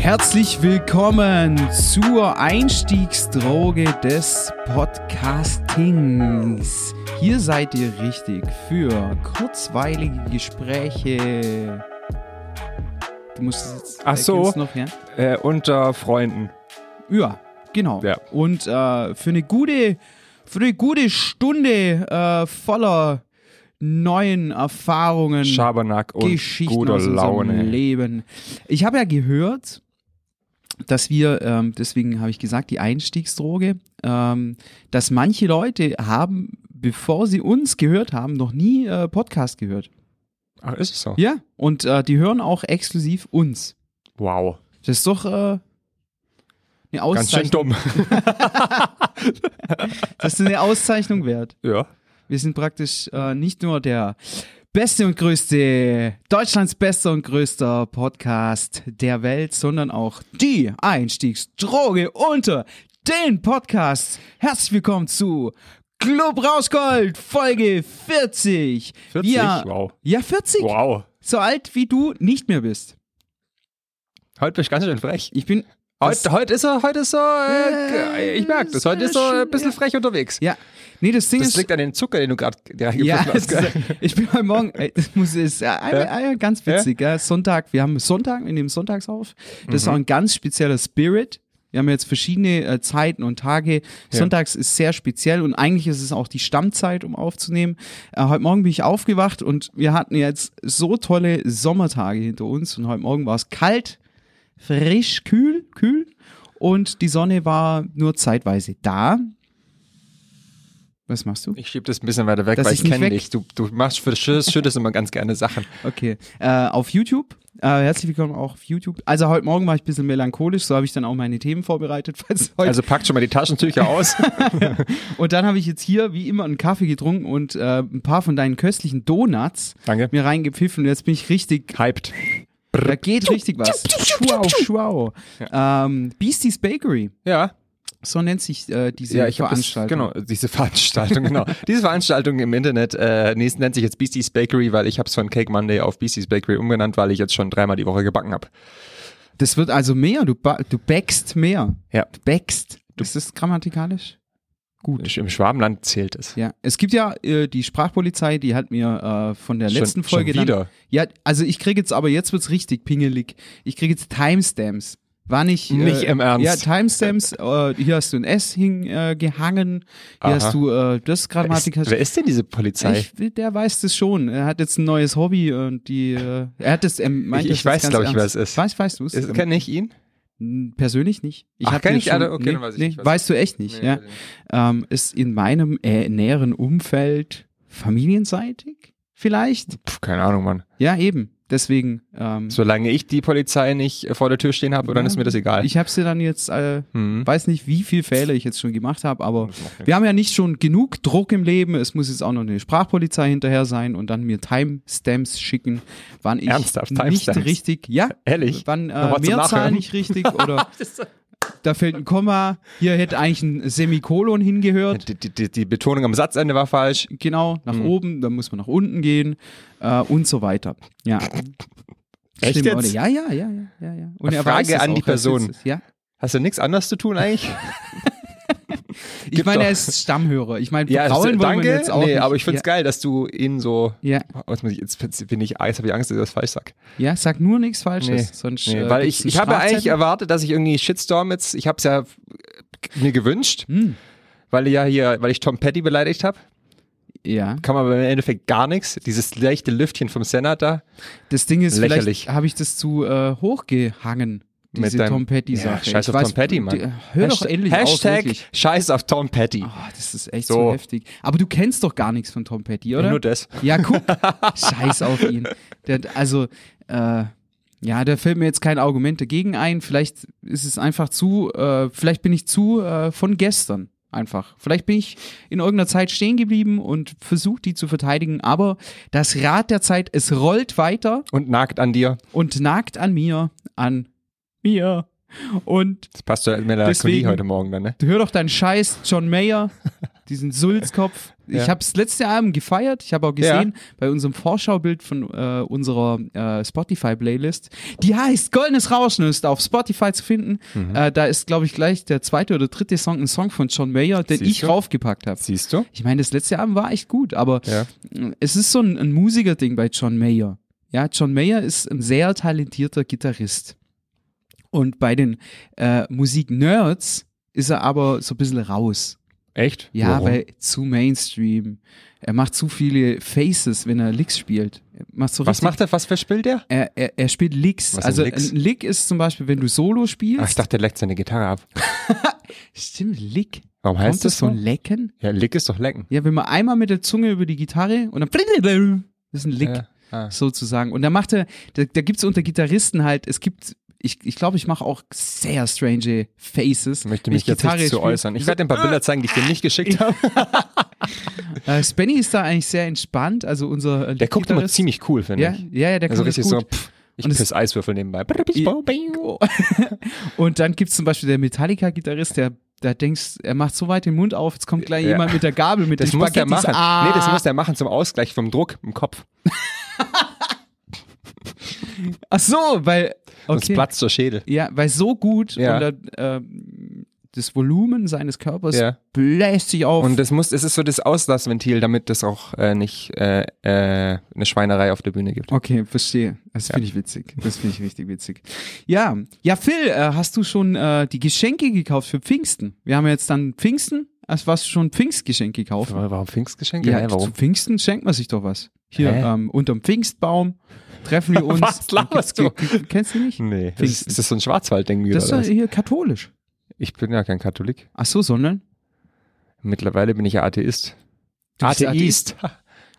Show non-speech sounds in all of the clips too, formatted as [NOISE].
Herzlich willkommen zur Einstiegsdroge des Podcastings. Hier seid ihr richtig für kurzweilige Gespräche. Du musst es jetzt Ach so. noch, ja? Äh, unter Freunden. Ja, genau. Ja. Und äh, für eine gute, für eine gute Stunde äh, voller neuen Erfahrungen, Schabernack und Geschichten guter aus Laune. Leben. Ich habe ja gehört, dass wir, ähm, deswegen habe ich gesagt, die Einstiegsdroge, ähm, dass manche Leute haben, bevor sie uns gehört haben, noch nie äh, Podcast gehört. Ach, ist es so? Ja, und äh, die hören auch exklusiv uns. Wow. Das ist doch äh, eine Ganz schön Auszeichnung. dumm. [LAUGHS] Das ist eine Auszeichnung wert. ja. Wir sind praktisch äh, nicht nur der beste und größte, Deutschlands bester und größter Podcast der Welt, sondern auch die Einstiegsdroge unter den Podcasts. Herzlich willkommen zu Club Rausgold, Folge 40. 40? Ja, Wow. ja, 40. Wow. So alt wie du nicht mehr bist. Heute bin ich ganz schön frech. Ich bin. Das- Heute, heute ist er, heute ist er, äh, ich merke das, heute ist er ein bisschen ja. frech unterwegs. Ja. Nee, das Ding Das ist. liegt an den Zucker, den du gerade Ja, hast. das- gell? ich bin heute Morgen, ey, das muss, ist ja, Ja? ganz witzig, ja? Sonntag, wir haben Sonntag, wir nehmen Sonntags auf. Das ist Mhm. auch ein ganz spezieller Spirit. Wir haben jetzt verschiedene äh, Zeiten und Tage. Sonntags ist sehr speziell und eigentlich ist es auch die Stammzeit, um aufzunehmen. Äh, heute Morgen bin ich aufgewacht und wir hatten jetzt so tolle Sommertage hinter uns und heute Morgen war es kalt, frisch, kühl, kühl und die Sonne war nur zeitweise da. Was machst du? Ich schieb das ein bisschen weiter weg, Dass weil ich kenne dich. Du, du machst für das schüttest immer ganz gerne Sachen. [LAUGHS] Okay. Äh, auf YouTube. Äh, herzlich willkommen auch auf YouTube. Also heute Morgen war ich ein bisschen melancholisch, so habe ich dann auch meine Themen vorbereitet. [LAUGHS] Also packt schon mal die Taschentücher aus. [LAUGHS] und dann habe ich jetzt hier wie immer einen Kaffee getrunken und äh, ein paar von deinen köstlichen Donuts Danke. mir reingepfiffen und jetzt bin ich richtig, Hyped. Da geht richtig was. Schwau, schwau. Ähm, Beasties Bakery, Ja. so nennt sich äh, diese Ja, ich habe das, Veranstaltung. genau, diese [LAUGHS] Veranstaltung, genau. diese Veranstaltung im Internet äh, nee, nennt sich jetzt Beasties Bakery, weil ich habe es von Cake Monday auf Beasties Bakery umgenannt, weil ich jetzt schon dreimal die Woche gebacken habe. Das wird also mehr, du, ba- du backst mehr. Ja. Du backst. Ist das grammatikalisch? Gut. Im Schwabenland zählt es. Ja, es gibt ja äh, die Sprachpolizei, die hat mir äh, von der Schon- letzten schon Folge dann, wieder? Ja, also ich kriege jetzt, aber jetzt wird's richtig pingelig. Ich kriege jetzt Timestamps. War nicht. Nicht äh, im Ernst. Ja, Timestamps. äh, hier hast du ein S hingehangen. Äh, gehangen. hier Aha. hast du äh, das Wer Grammatik. ist, wer ist denn diese Polizei? ich, der weiß das schon. Er hat jetzt ein neues Hobby und die. Äh, er hat das. Er meint Ich- das ich weiß, jetzt glaub ganz ich, wer es ist. Weiß, weißt du es? Kenne ich ihn? Persönlich nicht. Ich Ach, kenn ich schon, alle? Okay, nee, weiß ich nee, nicht, weißt du echt nicht, ja. Ähm, ist in meinem äh, näheren Umfeld familienseitig vielleicht? Puh, keine Ahnung, Mann. Ja, eben. Deswegen. Ähm, Solange ich die Polizei nicht äh, vor der Tür stehen habe, dann Ja, ist mir das egal. ich habe sie dann jetzt, äh, Hm. weiß nicht, wie viele Fälle ich jetzt schon gemacht habe, aber wir haben ja nicht schon genug Druck im Leben. Es muss jetzt auch noch eine Sprachpolizei hinterher sein und dann mir Timestamps schicken, wann ich Ernsthaft? nicht richtig, ja, Ehrlich? wann äh, Mehrzahl nicht richtig oder [LAUGHS] da fehlt ein Komma, hier hätte eigentlich ein Semikolon hingehört. Die, die, die, Betonung am Satzende war falsch. Genau, nach Hm. oben, dann muss man nach unten gehen äh, und so weiter. Ja. [LAUGHS] Echt Schlimm, jetzt? Ja, ja, ja, ja, ja. Und Eine er Frage an die er Person. Ja. Hast du nichts anderes zu tun eigentlich? [LAUGHS] [LAUGHS] Ich meine, doch. er ist Stammhörer. Ich meine, Ja, ihn danke. jetzt auch nee, nicht. aber ich finde es ja. geil, dass du ihn so. Ja, Was muss ich, jetzt bin ich, jetzt habe ich Angst, dass ich das falsch sag. ja, sag nur nichts Falsches. Nee, sonst, Nee, äh, weil ich, ich habe ja eigentlich erwartet, dass ich irgendwie Shitstorm jetzt, ich habe es ja mir gewünscht, Hm, weil ja hier, weil ich Tom Petty beleidigt habe. ja, Kann man aber im Endeffekt gar nichts. Dieses leichte Lüftchen vom Senat da. das Ding ist, Lächerlich. vielleicht habe ich das zu äh, hochgehangen, Mit diese deinem- Tom Petty-Sache. Ja, scheiß auf weiß, Tom Petty, Mann. die- Hör doch Hashtag- endlich auf, Hashtag wirklich. Scheiß auf Tom Petty. Ah, das ist echt so. So. heftig. Aber du kennst doch gar nichts von Tom Petty, oder? Nur das. Ja, guck. [LAUGHS] Scheiß auf ihn. Der, also, äh, ja, da fällt mir jetzt kein Argument dagegen ein. Vielleicht ist es einfach zu, äh, vielleicht bin ich zu äh, von gestern. Einfach. Vielleicht bin ich in irgendeiner Zeit stehen geblieben und versucht, die zu verteidigen. Aber das Rad der Zeit, es rollt weiter Und nagt an dir. und nagt an mir, an mir. Und Das passt zur Melancholie heute Morgen dann, ne? hör doch deinen Scheiß, John Mayer. [LAUGHS] diesen Sulzkopf. Ja. Ich habe das letzte Album gefeiert. Ich habe auch gesehen bei unserem Vorschaubild von äh, unserer äh, Spotify-Playlist. Die heißt Goldenes Rauschen ist auf Spotify zu finden. Mhm. Äh, da ist, glaube ich, gleich der zweite oder dritte Song ein Song von John Mayer, den Siehst ich du? raufgepackt habe. Siehst du? Ich meine, das letzte Album war echt gut, aber Ja. es ist so ein, ein Musikerding bei John Mayer. Ja, John Mayer ist ein sehr talentierter Gitarrist. Und bei den äh, Musik-Nerds ist er aber so ein bisschen raus. Echt? Ja, Warum? weil zu Mainstream. Er macht zu viele Faces, wenn er Licks spielt. Er macht so Was macht er? Was verspielt er? er, er, er spielt Licks. Also Licks? ein Lick ist zum Beispiel, wenn du Solo spielst. Ach, ich dachte, er leckt seine Gitarre ab. [LAUGHS] Stimmt, Lick. Warum Kommt heißt das das so? Lecken? Ja, Lick ist doch lecken. Ja, wenn man einmal mit der Zunge über die Gitarre und dann [LAUGHS] das ist ein Lick. Ja. Ah. sozusagen. Und da macht er, da, da gibt es unter Gitarristen halt, es gibt, ich glaube, ich, glaub, ich mache auch sehr strange Faces. Ich möchte mich jetzt nicht zu äußern. Ich werde dir ein paar [LAUGHS] Bilder zeigen, die ich dir nicht geschickt habe. [LAUGHS] Äh, Spenny ist da eigentlich sehr entspannt, also unser äh, Der guckt immer ziemlich cool, finde ja, ich. ja, ja, der Also richtig gut. so, pff, ich Und piss Eiswürfel nebenbei. [LAUGHS] Und dann gibt es zum Beispiel der Metallica-Gitarrist, der da denkst, er macht so weit den Mund auf, jetzt kommt gleich Ja. jemand mit der Gabel mit Das muss der machen. Ah. Nee, das muss der machen zum Ausgleich vom Druck im Kopf. Ach so, weil okay. platzt der Schädel. Ja, weil so gut Ja. und da, ähm, das Volumen seines Körpers Ja. bläst sich auf. Und das muss, es ist so das Auslassventil, damit es auch äh, nicht äh, äh, eine Schweinerei auf der Bühne gibt. Okay, verstehe. Das finde ich witzig. Das finde ich richtig witzig. Ja, ja, Phil, äh, hast du schon äh, die Geschenke gekauft für Pfingsten? Wir haben jetzt dann Pfingsten. Also hast du schon ein Pfingstgeschenk gekauft? Warum Pfingstgeschenke? Ja, Hä, warum? zu Pfingsten schenkt man sich doch was. Hier ähm, unterm Pfingstbaum treffen wir [LAUGHS] uns. Was laberst g- Kennst du nicht? Nee. Das ist, Pfingsten. ist das so ein Schwarzwaldding wieder? Das ist oder hier katholisch. Ich bin ja kein Katholik. Ach so, sondern Mittlerweile bin ich ja Atheist. Du Atheist.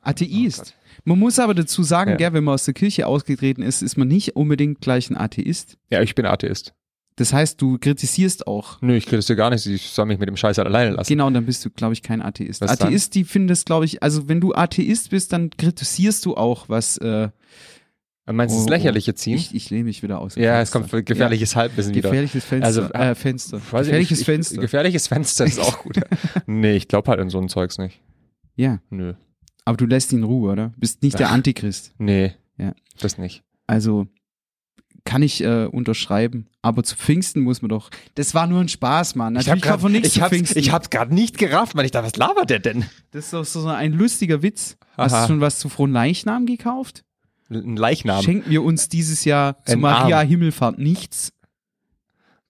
Atheist. [LAUGHS] man muss aber dazu sagen, Ja. gell, wenn man aus der Kirche ausgetreten ist, ist man nicht unbedingt gleich ein Atheist. Ja, ich bin Atheist. Das heißt, du kritisierst auch. Nö, ich kritisiere gar nicht. Ich soll mich mit dem Scheiß halt alleine lassen. Genau, dann bist du, glaube ich, kein Atheist. Was dann? Atheist, die finden das, glaube ich, also wenn du Atheist bist, dann kritisierst du auch, was äh, Meinst du Oh, das oh. Lächerliche ziehen? ich, ich lehne mich wieder aus. ja, es Fenster. kommt gefährliches Halbwissen ja. wieder. Gefährliches Fenster. Also, äh, Fenster. Weiß ich Gefährliches nicht, Fenster. Ich, gefährliches Fenster ist auch gut. [LAUGHS] nee, ich glaube halt an so ein Zeugs nicht. ja, Nö. aber du lässt ihn in Ruhe, oder? Bist nicht der Ach. Antichrist. Nee. Ja. Das nicht. Also kann ich äh, unterschreiben. Aber zu Pfingsten muss man doch. Das war nur ein Spaß, Mann. Natürlich kauft man nichts ich zu hab's, Pfingsten. ich hab's gerade nicht gerafft, man. Ich dachte, was labert der denn? das ist doch so ein lustiger Witz. Hast Aha. du schon was zu frohen Leichnam gekauft? Ein Leichnam. Schenken wir uns dieses Jahr zu Ein Maria Arm. Himmelfahrt nichts?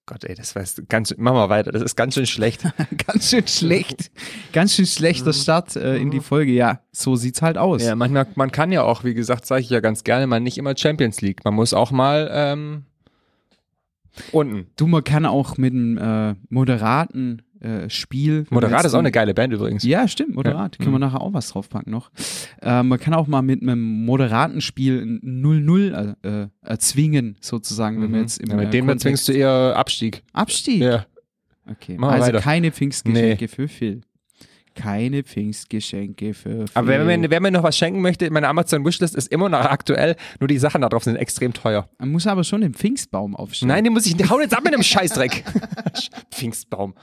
Gott, ey, das weißt du ganz, mach mal weiter. Das ist ganz schön schlecht. [LAUGHS] Ganz schön schlecht. Ganz schön schlechter Start äh, in die Folge. Ja, so sieht's halt aus. ja, manchmal, man kann ja auch, wie gesagt, sage ich ja ganz gerne, man nicht immer Champions League. Man muss auch mal ähm, unten. Du, man kann auch mit einem äh, moderaten äh, Spiel. Moderat ist auch ein- eine geile Band übrigens. Ja, stimmt, moderat. Ja. Können wir Mhm. nachher auch was draufpacken noch. Äh, man kann auch mal mit einem moderaten Spiel ein 0-0 äh, erzwingen, sozusagen, wenn wir Mhm. jetzt im ja, mit äh, dem Kontext- zwingst du eher Abstieg. Abstieg. Ja. Okay, Machen wir also weiter. keine Pfingstgeschenke für Phil. Keine Pfingstgeschenke für. Aber wer mir, wer mir noch was schenken möchte, meine Amazon Wishlist ist immer noch aktuell, nur die Sachen da drauf sind extrem teuer. Man muss aber schon den Pfingstbaum aufstellen. Nein, den muss ich, hau jetzt ab mit dem Scheißdreck. [LAUGHS] Pfingstbaum.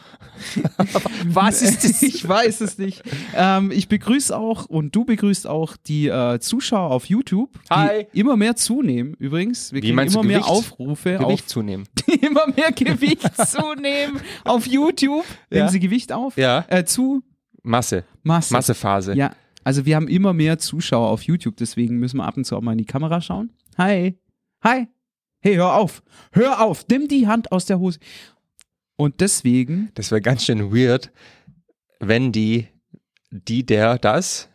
[LAUGHS] was ist das? Ich weiß es nicht. Ähm, ich begrüße auch und du begrüßt auch die äh, Zuschauer auf YouTube, die Hi. immer mehr zunehmen übrigens. Wir Wie kriegen meinst du immer mehr Gewicht? Aufrufe auf Gewicht zunehmen. [LAUGHS] die immer mehr Gewicht zunehmen auf YouTube. Nehmen Ja. sie Gewicht auf? Ja. Äh, zu Masse. Masse. Massephase. Ja. Also wir haben immer mehr Zuschauer auf YouTube, deswegen müssen wir ab und zu auch mal in die Kamera schauen. Hi. Hi. Hey, hör auf. Hör auf. Nimm die Hand aus der Hose. Und deswegen, Das wäre ganz schön weird, wenn die, die, der, das,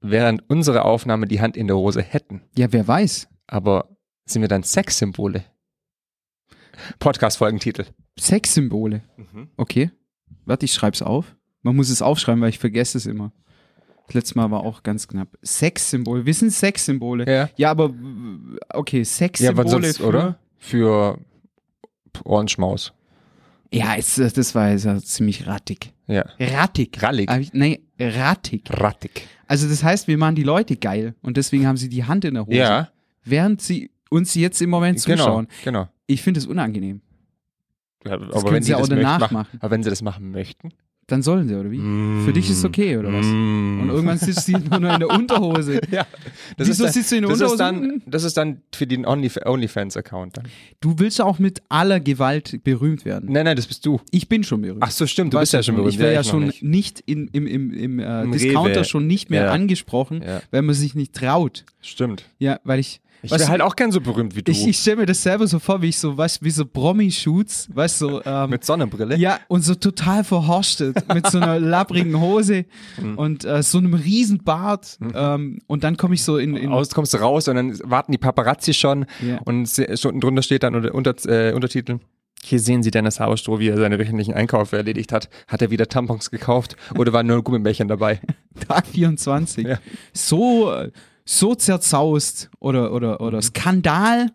während unserer Aufnahme die Hand in der Hose hätten. ja, wer weiß. Aber sind wir dann Sexsymbole? Podcast-Folgentitel. Sexsymbole. Okay. Warte, ich schreib's auf. Man muss es aufschreiben, weil ich vergesse es immer. Das letzte Mal war auch ganz knapp. Sexsymbole. Wir sind Sexsymbole. Ja. Ja, aber okay, Ja, Sexsymbole was sonst, für, oder? Für Ohrenschmaus. Ja, ist, das war jetzt ja ziemlich rattig. Ja. Rattig. Rallig. Ich- Nee, rattig. Rattig. Also das heißt, wir machen die Leute geil und deswegen haben sie die Hand in der Hose. Ja, Während sie uns jetzt im Moment zuschauen. genau. genau. Ich finde es unangenehm. Ja, aber können wenn sie sie auch das danach möchten, machen. Aber wenn sie das machen möchten, Dann sollen sie, oder wie? Für dich ist es okay, oder was? Mm. Und irgendwann sitzt sie nur noch in der [LAUGHS] Unterhose. ja. Wieso dann, sitzt du in der das Unterhose ist dann? Das ist dann für den Only OnlyFans-Account dann. Du willst auch mit aller Gewalt berühmt werden. Nein, nein, das bist du. Ich bin schon berühmt. Ach so, stimmt, du Weißt bist ja schon berühmt. Ich werde ja noch schon nicht. nicht, in, im, im, im, äh, Im Discounter Rewe. schon nicht mehr Ja. angesprochen, Ja. weil man sich nicht traut. Stimmt. Ja, weil ich. Ich wäre halt auch gern so berühmt wie du. Ich, ich stelle mir das selber so vor, wie ich so, weißt wie so Promi-Shoots, weißt du, so, ähm, Mit Sonnenbrille. ja, und so total verhorstet [LAUGHS] mit so einer labbrigen Hose Mhm. und äh, so einem riesen Bart. Ähm, und dann komme ich so in, in Aus kommst du raus und dann warten die Paparazzi schon Ja. und unten drunter steht dann unter, unter, äh, Untertitel. Hier sehen Sie Dennis Haberstroh, wie er seine wöchentlichen Einkäufe erledigt hat. Hat er wieder Tampons gekauft oder waren nur Gummibärchen dabei? [LAUGHS] Tag 24 Ja. so, äh, so zerzaust oder, oder, Mhm. oder Skandal,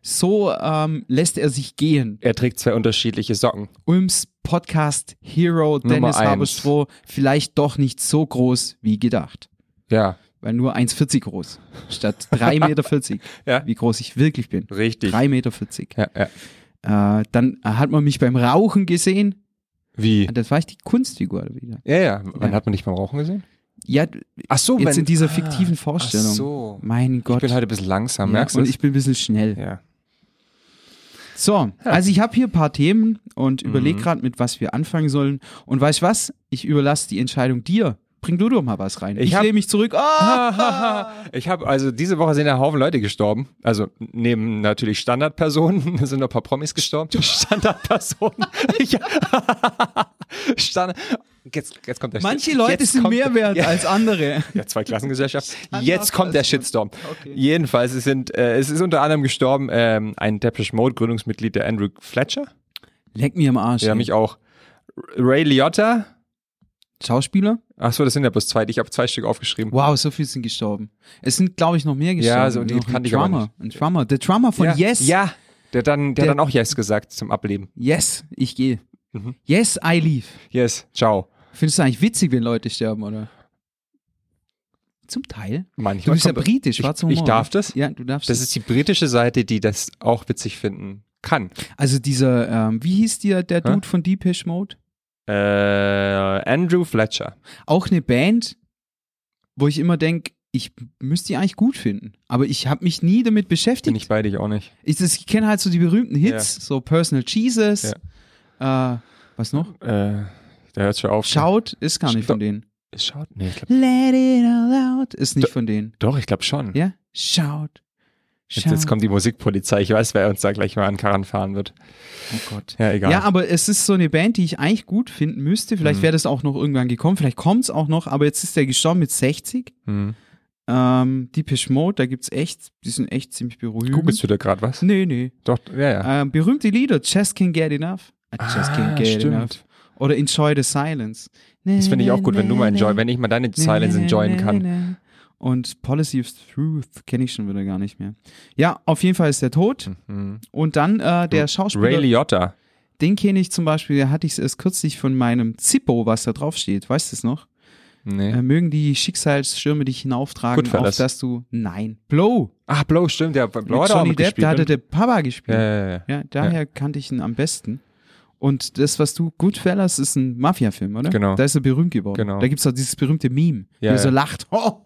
so ähm, lässt er sich gehen. Er trägt zwei unterschiedliche Socken. Ulms Podcast Hero Dennis eins. Haberstroh vielleicht doch nicht so groß wie gedacht. Ja, Weil nur 1,40 groß statt 3,40 [LAUGHS] Meter, Ja. wie groß ich wirklich bin. richtig. 3,40 Meter. Ja, ja. Äh, dann hat man mich beim Rauchen gesehen. Wie? Das war ich die Kunstfigur wieder. Ja, ja. Wann Ja. hat man dich beim Rauchen gesehen? Ja, Ach so, jetzt wenn- in dieser Ah, fiktiven Vorstellung. Ach so. Mein Gott. Ich bin heute ein bisschen langsam, ja, merkst du? und ich bin ein bisschen schnell. ja. So, also ich habe hier ein paar Themen und Mhm. überlege gerade, mit was wir anfangen sollen. Und weißt du was? Ich überlasse die Entscheidung dir. Bring du doch mal was rein. Ich Ich, lehne mich zurück. Ah! [LAUGHS] Ich habe also diese Woche sind ja Haufen Leute gestorben. Also neben natürlich Standardpersonen [LAUGHS] sind noch ein paar Promis gestorben. Standardpersonen. [LAUGHS] Standard, jetzt, jetzt kommt der Manche Shit- Leute jetzt sind mehr wert [LAUGHS] Ja, als andere. ja, zwei Klassengesellschaft. [LAUGHS] Jetzt kommt der Shitstorm. Okay. Jedenfalls, es, sind, äh, es ist unter anderem gestorben ähm, ein Depeche Mode Gründungsmitglied, der Andrew Fletcher. Leck mir am Arsch. Ja, ey. mich auch. Ray Liotta. Schauspieler? Achso, das sind ja bloß zwei. Ich habe zwei Stück aufgeschrieben. Wow, so viele sind gestorben. Es sind, glaube ich, noch mehr gestorben. also die noch ein ich Drummer. Ein Drummer. Der Drummer von ja, Yes. Ja, der dann, der, Der- dann auch Yes gesagt zum Ableben. Yes, ich gehe. Mhm. Yes, I leave. Yes, ciao. Findest du eigentlich witzig, wenn Leute sterben, oder? Zum Teil. Manchmal Du bist ja britisch, ich, schwarzer ich Humor. darf das. Ja, du darfst Das ist die britische Seite, die das auch witzig finden kann. Also dieser, ähm, wie hieß der, der Hä? Dude von Deepish Mode? Äh, Andrew Fletcher. Auch eine Band, wo ich immer denke, ich müsste die eigentlich gut finden. Aber ich habe mich nie damit Bin beschäftigt. ich bei dich auch nicht. Ich, das- ich kenne halt so die berühmten Hits, so Personal Jesus. Äh, was noch? Äh, der hört schon auf. Shout ist gar nicht Stopp. von denen. Schaut? Nee, ich glaub, Let it all out ist nicht Do- von denen. doch, ich glaube schon. Ja? Shout. Jetzt, jetzt kommt die Musikpolizei. Ich weiß, wer uns da gleich mal an Karren fahren wird. Oh Gott. Ja, egal. Ja, aber es ist so eine Band, die ich eigentlich gut finden müsste. Vielleicht Mhm. wäre das auch noch irgendwann gekommen. Vielleicht kommt es auch noch. Aber jetzt ist der gestorben mit 60. hm. Ähm, Deepish Mode, da gibt's echt, die sind echt ziemlich berühmt. Googlest du da gerade was? Nee, nee. Doch, ja, ja. Ähm, berühmte Lieder, Just Can't Get Enough. I just Ah, can't get stimmt. enough. Oder Enjoy the Silence. Das finde ich auch gut, wenn du mal enjoy, wenn ich mal deine Silence enjoyen kann. Und Policy of Truth kenne ich schon wieder gar nicht mehr. Ja, auf jeden Fall ist der tot. Mhm. Und dann äh, der Schauspieler, Ray Liotta. den kenne ich zum Beispiel, da hatte ich es erst kürzlich von meinem Zippo, was da drauf steht. Weißt du es noch? Nee. Äh, mögen die Schicksalsstürme dich hinauftragen, auf dass du. Nein. Blow. Ach, Blow, stimmt. Der Blow Mit hat auch Johnny Depp, da hat er ne? der Papa gespielt. ja, ja, ja. Ja, daher kannte ich ihn am besten. Und das, was du, Goodfellas, ist ein Mafia-Film, oder? Genau. Da ist er berühmt geworden. Genau. Da gibt es auch dieses berühmte Meme, Ja, wie er so ja. lacht. Oh. [LAUGHS]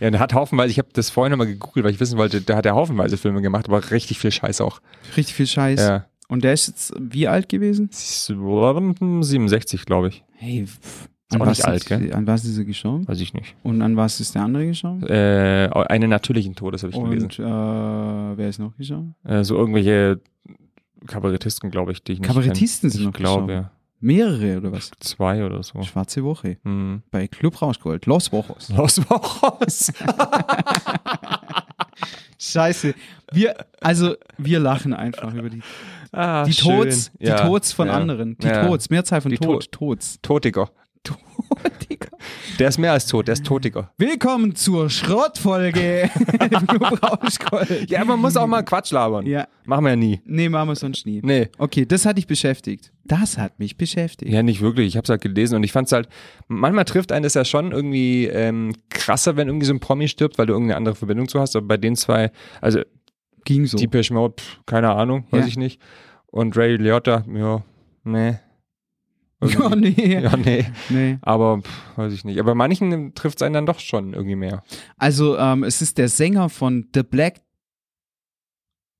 Ja, und er hat haufenweise, ich habe das vorhin nochmal gegoogelt, weil ich wissen wollte, da hat er haufenweise Filme gemacht, aber richtig viel Scheiß auch. Richtig viel Scheiß. Ja. Und der ist jetzt wie alt gewesen? 67, glaube ich. Hey, pff, an was nicht alt, gell? An was ist er gestorben? Weiß ich nicht. Und an was ist der andere gestorben? Äh, einen natürlichen Todes habe ich gelesen. Und äh, wer ist noch gestorben? Äh, so irgendwelche Kabarettisten, glaube ich, die ich nicht Kabarettisten sind noch Ich glaube, gestorben. ja. Mehrere oder was? Zwei oder so. Schwarze Woche. Hm. Bei Club Rauschgold. Los Wochos. Los Wochos. [LAUGHS] Scheiße. Wir, also, wir lachen einfach über die ah, Die schön. Tods, die Ja, Tods von ja. anderen. Die Ja. Tods, Mehrzahl von Die Tod, Tods. Totiger. Digga. Der ist mehr als tot, der ist Totiger. Willkommen zur Schrottfolge. [LAUGHS] Ja, man muss auch mal Quatsch labern. Ja. Machen wir ja nie. Nee, machen wir sonst nie. Nee. Okay, das hat dich beschäftigt. Das hat mich beschäftigt. Ja, nicht wirklich. Ich habe es halt gelesen und ich fand es halt, manchmal trifft einen das ja schon irgendwie ähm, krasser, wenn irgendwie so ein Promi stirbt, weil du irgendeine andere Verbindung zu hast. Aber bei den zwei, also Ging so. Deepish Mode, keine Ahnung, weiß Ja. ich nicht. Und Ray Liotta, ja, nee. Ja, nee. Ja, nee. nee. Aber pff, weiß ich nicht. Aber manchen trifft es einen dann doch schon irgendwie mehr. Also, ähm, es ist der Sänger von The Black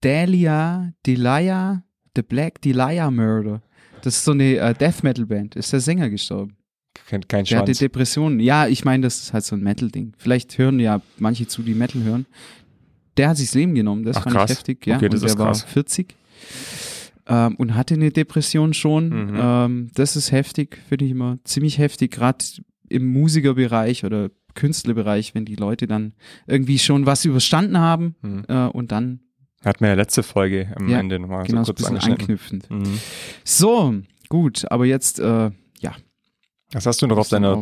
Dahlia, Delia, The Black Delia Murder. Das ist so eine äh, Death Metal Band. Ist der Sänger gestorben? Kein, kein Der hatte. Depressionen. Ja, ich meine, das ist halt so ein Metal-Ding. Vielleicht hören ja manche zu, die Metal hören. Der hat sich das Leben genommen. Das Ach, fand krass. ich heftig. Ja, Okay, das und der ist war krass. 40 ähm, und hatte eine Depression schon. Mhm. Ähm, das ist heftig, finde ich immer ziemlich heftig, gerade im Musikerbereich oder Künstlerbereich, wenn die Leute dann irgendwie schon was überstanden haben Mhm. äh, und dann Hat mir ja letzte Folge am Ja, Ende nochmal genau so so ein kurz bisschen anknüpfend. Mhm. So, gut, aber jetzt, äh, ja, Was hast du noch auf deiner,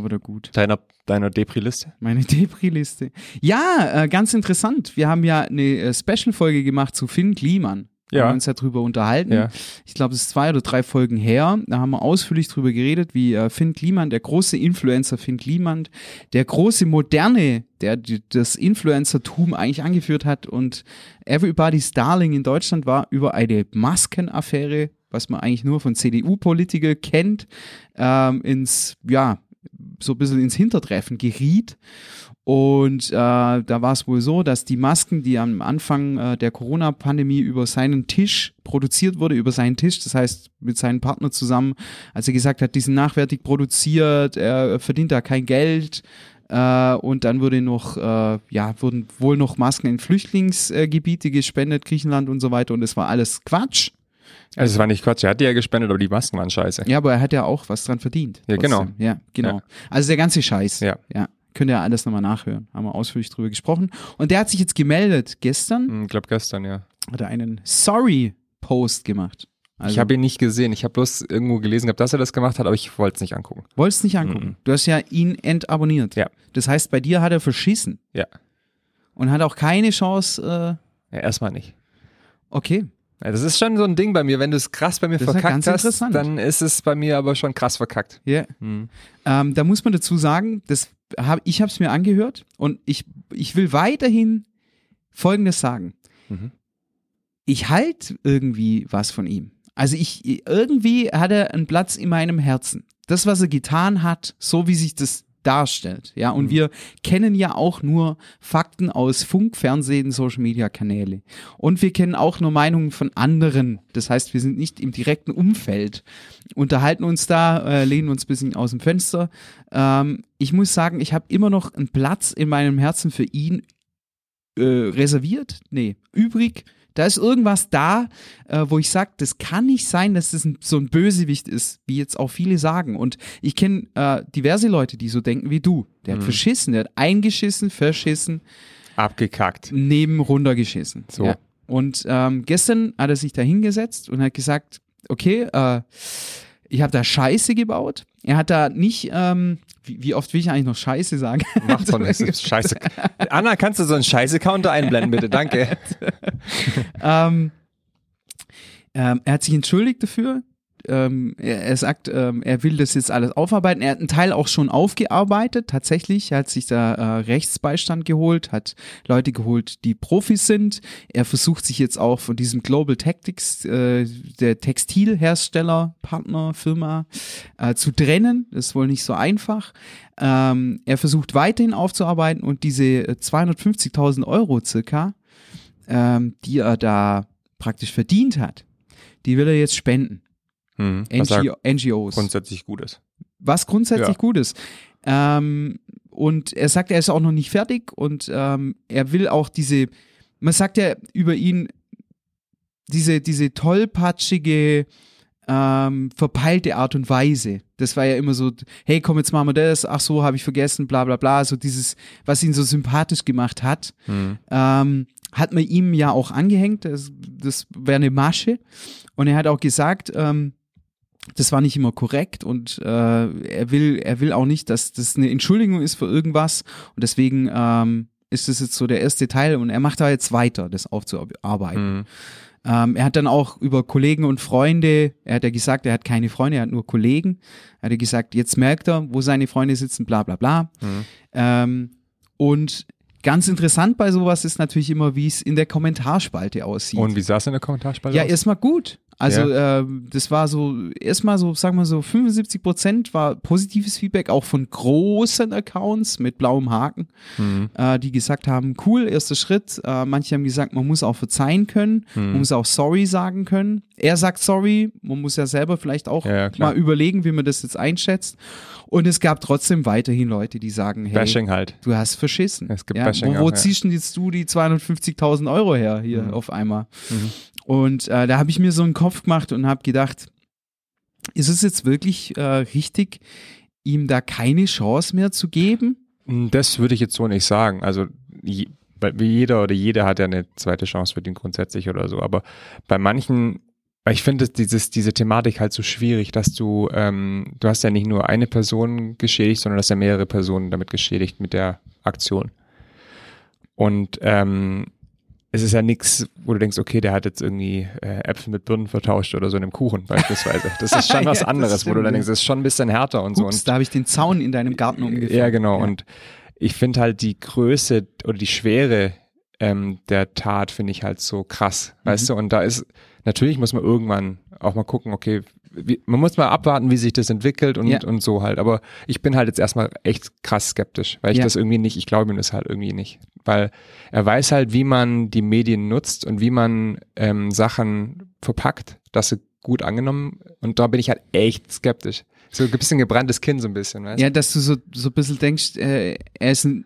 deiner, deiner Depri-Liste? Meine [LAUGHS] Depri-Liste. Ja, äh, ganz interessant. Wir haben ja eine äh, Special-Folge gemacht zu Finn Kliman. Ja. Haben wir uns ja drüber unterhalten. Ja. Ich glaube, das ist zwei oder drei Folgen her. Da haben wir ausführlich drüber geredet, wie äh, Finn Kliman, der große Influencer Finn Kliman, der große Moderne, der die, das Influencertum eigentlich angeführt hat und Everybody's Darling in Deutschland war über eine Maskenaffäre, was man eigentlich nur von CDU-Politiker kennt, ähm, ins, ja, so ein bisschen ins Hintertreffen geriet. Und äh, da war es wohl so, dass die Masken, die am Anfang äh, der Corona-Pandemie über seinen Tisch produziert wurde, über seinen Tisch, das heißt mit seinem Partner zusammen, als er gesagt hat, die sind nachwertig produziert, er verdient da kein Geld. Äh, und dann wurde noch, äh, ja, wurden wohl noch Masken in Flüchtlingsgebiete gespendet, Griechenland und so weiter. Und es war alles Quatsch. Also es war nicht Quatsch, er hat die ja gespendet, aber die Masken waren scheiße. Ja, aber er hat ja auch was dran verdient. Ja, genau. Trotzdem. Ja, genau. Ja. Also der ganze Scheiß. Ja. ja. Könnt ihr alles nochmal nachhören. Haben wir ausführlich drüber gesprochen. Und der hat sich jetzt gemeldet. Gestern Hm, Ich glaube gestern, ja. hat er einen Sorry-Post gemacht. Also, ich habe ihn nicht gesehen. Ich habe bloß irgendwo gelesen gehabt, dass er das gemacht hat, aber ich wollte es nicht angucken. wolltest nicht angucken. Mhm. Du hast ja ihn entabonniert. Ja. Das heißt, bei dir hat er verschissen. Ja. Und hat auch keine Chance, äh, Ja, erstmal nicht. okay. Ja, das ist schon so ein Ding bei mir. Wenn du es krass bei mir Das verkackt ganz hast, dann ist es bei mir aber schon krass verkackt. Ja. Hm. Ähm, da muss man dazu sagen, das hab, ich habe es mir angehört und ich, ich will weiterhin Folgendes sagen. Mhm. Ich halte irgendwie was von ihm. Also ich irgendwie hat er einen Platz in meinem Herzen. Das, was er getan hat, so wie sich das darstellt. Ja, und Mhm. wir kennen ja auch nur Fakten aus Funk, Fernsehen, Social Media Kanäle. Und wir kennen auch nur Meinungen von anderen. Das heißt, wir sind nicht im direkten Umfeld, unterhalten uns da, äh, lehnen uns ein bisschen aus dem Fenster. Ähm, ich muss sagen, ich habe immer noch einen Platz in meinem Herzen für ihn äh, reserviert. Nee, übrig. Da ist irgendwas da, äh, wo ich sage, das kann nicht sein, dass das ein, so ein Bösewicht ist, wie jetzt auch viele sagen. Und ich kenne äh, diverse Leute, die so denken wie du. Der hat Mhm. verschissen, der hat eingeschissen, verschissen, Abgekackt. neben runtergeschissen. So. Ja. Und ähm, gestern hat er sich da hingesetzt und hat gesagt, okay, äh, ich habe da Scheiße gebaut. Er hat da nicht, ähm, wie, wie oft will ich eigentlich noch Scheiße sagen? Macht doch nichts. [LAUGHS] Scheiße. [LAUGHS] Anna, kannst du so einen Scheiße-Counter einblenden, bitte? Danke. [LAUGHS] ähm, ähm, er hat sich entschuldigt dafür. Ähm, er, er sagt, ähm, er will das jetzt alles aufarbeiten. Er hat einen Teil auch schon aufgearbeitet, tatsächlich. Er hat sich da äh, Rechtsbeistand geholt, hat Leute geholt, die Profis sind. Er versucht sich jetzt auch von diesem Global Tactics, äh, der Textilhersteller, Partner, Firma, äh, zu trennen. Das ist wohl nicht so einfach. Ähm, er versucht weiterhin aufzuarbeiten und diese äh, 250.000 Euro circa, ähm, die er da praktisch verdient hat, die will er jetzt spenden. Hm, NGO, NGOs. grundsätzlich gut ist. was grundsätzlich Ja. gut ist. Ähm, und er sagt, er ist auch noch nicht fertig und ähm, er will auch diese, man sagt ja über ihn, diese, diese tollpatschige, ähm, verpeilte Art und Weise. Das war ja immer so, hey, komm, jetzt machen wir das, ach so, habe ich vergessen, bla bla bla. So dieses, was ihn so sympathisch gemacht hat, Hm. ähm, hat man ihm ja auch angehängt. Das, das wäre eine Masche. Und er hat auch gesagt, ähm, das war nicht immer korrekt und äh, er will, er will auch nicht, dass das eine Entschuldigung ist für irgendwas. Und deswegen ähm, ist das jetzt so der erste Teil und er macht da jetzt weiter, das aufzuarbeiten. Hm. Ähm, er hat dann auch über Kollegen und Freunde, er hat ja gesagt, er hat keine Freunde, er hat nur Kollegen. Er hat ja gesagt, jetzt merkt er, wo seine Freunde sitzen, bla bla bla. Mhm. Ähm, und ganz interessant bei sowas ist natürlich immer, wie es in der Kommentarspalte aussieht. Und wie sah es in der Kommentarspalte ja, aus? erstmal gut. Also äh, das war so erstmal so, sagen wir so 75 Prozent war positives Feedback, auch von großen Accounts mit blauem Haken, Mhm. äh, die gesagt haben, cool, erster Schritt. Äh, manche haben gesagt, man muss auch verzeihen können, Mhm. man muss auch sorry sagen können. Er sagt sorry, man muss ja selber vielleicht auch Ja, mal überlegen, wie man das jetzt einschätzt. Und es gab trotzdem weiterhin Leute, die sagen, hey, Bashing halt. du hast verschissen. Es gibt ja, Bashing Wo, wo auch, ja. ziehst denn jetzt du die 250.000 Euro her hier Mhm. auf einmal? Und äh, da habe ich mir so einen Kopf gemacht und habe gedacht, ist es jetzt wirklich äh, richtig, ihm da keine Chance mehr zu geben? Hm, Das würde ich jetzt so nicht sagen. Also je- jeder oder jede hat ja eine zweite Chance verdient grundsätzlich oder so. Aber bei manchen, ich finde dieses, diese Thematik halt so schwierig, dass du, ähm, du hast ja nicht nur eine Person geschädigt, sondern du hast ja mehrere Personen damit geschädigt mit der Aktion. Und ähm, es ist ja nichts, wo du denkst, okay, der hat jetzt irgendwie äh, Äpfel mit Birnen vertauscht oder so in einem Kuchen beispielsweise. Das ist schon [LAUGHS] was Ja, anderes, wo du dann ja. denkst, das ist schon ein bisschen härter und so. Ups, Und da habe ich den Zaun in deinem Garten umgefahren. ja, genau. Und ich finde halt die Größe oder die Schwere ähm, der Tat finde ich halt so krass, Mhm. weißt du? Und da ist, natürlich muss man irgendwann auch mal gucken, okay, man muss mal abwarten, wie sich das entwickelt und, Ja. und so halt. Aber ich bin halt jetzt erstmal echt krass skeptisch, weil ich Ja. das irgendwie nicht, ich glaube ihm das halt irgendwie nicht. Weil er weiß halt, wie man die Medien nutzt und wie man ähm, Sachen verpackt, dass sie gut angenommen und da bin ich halt echt skeptisch. So ein bisschen gebranntes Kind so ein bisschen, weißt du? Ja, dass du so, so ein bisschen denkst, äh, er ist ein,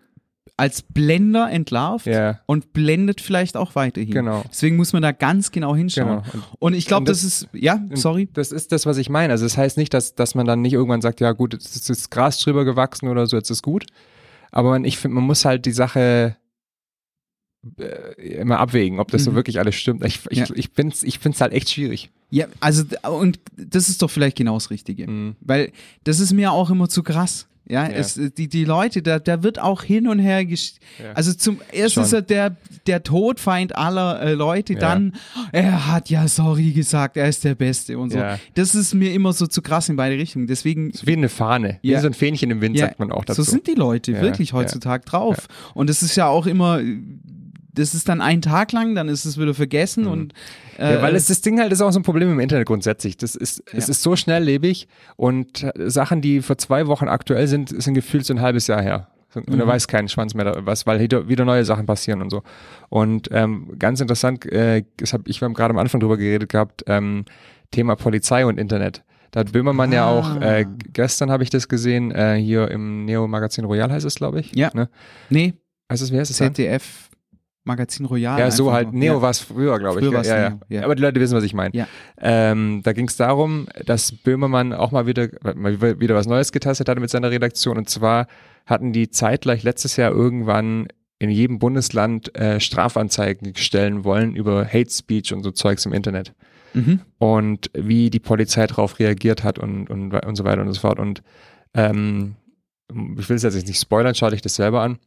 als Blender entlarvt Ja. und blendet vielleicht auch weiterhin. Genau. Deswegen muss man da ganz genau hinschauen. Genau. Und ich glaube, und das, das- ist, ja, sorry. Das ist das, was ich meine. Also das heißt nicht, dass, dass man dann nicht irgendwann sagt, ja gut, jetzt ist das Gras drüber gewachsen oder so, jetzt ist gut. Aber man, ich finde, man muss halt die Sache äh, immer abwägen, ob das so Mhm. wirklich alles stimmt. Ich, ich, Ja. ich finde es ich find's halt echt schwierig. Ja, also, und das ist doch vielleicht genau das Richtige. Mhm. Weil das ist mir auch immer zu krass. Ja, Ja. Es, die, die Leute, da, da wird auch hin und her Ja. Also zum erst Schon. ist er der, der Todfeind aller äh, Leute, Ja. dann er hat ja sorry gesagt, er ist der Beste und so. Das ist mir immer so zu krass in beide Richtungen. Deswegen So wie eine Fahne. Ja. Wie so ein Fähnchen im Wind, sagt man auch dazu. So sind die Leute wirklich heutzutage drauf. Und das ist ja auch immer, das ist dann einen Tag lang, dann ist es wieder vergessen und äh, Mhm. Ja, weil es das Ding halt ist auch so ein Problem im Internet grundsätzlich. Das ist, es Ja. ist so schnelllebig und äh, Sachen, die vor zwei Wochen aktuell sind, sind gefühlt so ein halbes Jahr her. Und Mhm. da weiß kein Schwanz mehr, was, weil wieder, neue Sachen passieren und so. Und ähm, ganz interessant, äh, das hab, ich wir haben gerade am Anfang drüber geredet gehabt, ähm, Thema Polizei und Internet. Da hat Böhmermann ja Ah. auch, äh, gestern habe ich das gesehen, äh, hier im Neo-Magazin Royal heißt es, glaube ich. Ja. Ne? nee, Heißt es, wie heißt es? ZDF Magazin Royal. Ja, so halt. Neo Ja. war es früher, glaube ich. Früher ja, ja. Aber die Leute wissen, was ich meine. Ähm, da ging es darum, dass Böhmermann auch mal wieder, mal wieder was Neues getestet hatte mit seiner Redaktion. Und zwar hatten die zeitgleich letztes Jahr irgendwann in jedem Bundesland äh, Strafanzeigen stellen wollen über Hate Speech und so Zeugs im Internet. Mhm. Und wie die Polizei darauf reagiert hat und, und, und so weiter und so fort. Und ähm, ich will es jetzt nicht spoilern, schau dich das selber an.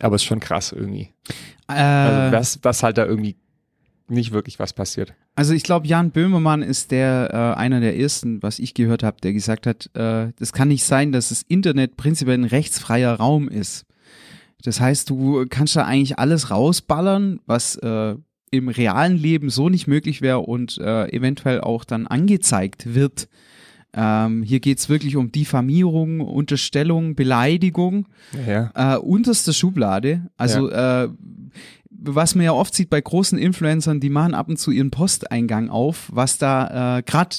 Aber es ist schon krass irgendwie. Äh, Also das, das halt da irgendwie nicht wirklich was passiert. Also ich glaube, Jan Böhmermann ist der äh, einer der ersten, was ich gehört habe, der gesagt hat, äh, das kann nicht sein, dass das Internet prinzipiell ein rechtsfreier Raum ist. Das heißt, du kannst da eigentlich alles rausballern, was äh, im realen Leben so nicht möglich wäre und äh, eventuell auch dann angezeigt wird. Ähm, hier geht's wirklich um Diffamierung, Unterstellung, Beleidigung Ja. äh, unterste Schublade. Also äh, was man ja oft sieht bei großen Influencern, die machen ab und zu ihren Posteingang auf, was da äh, gerade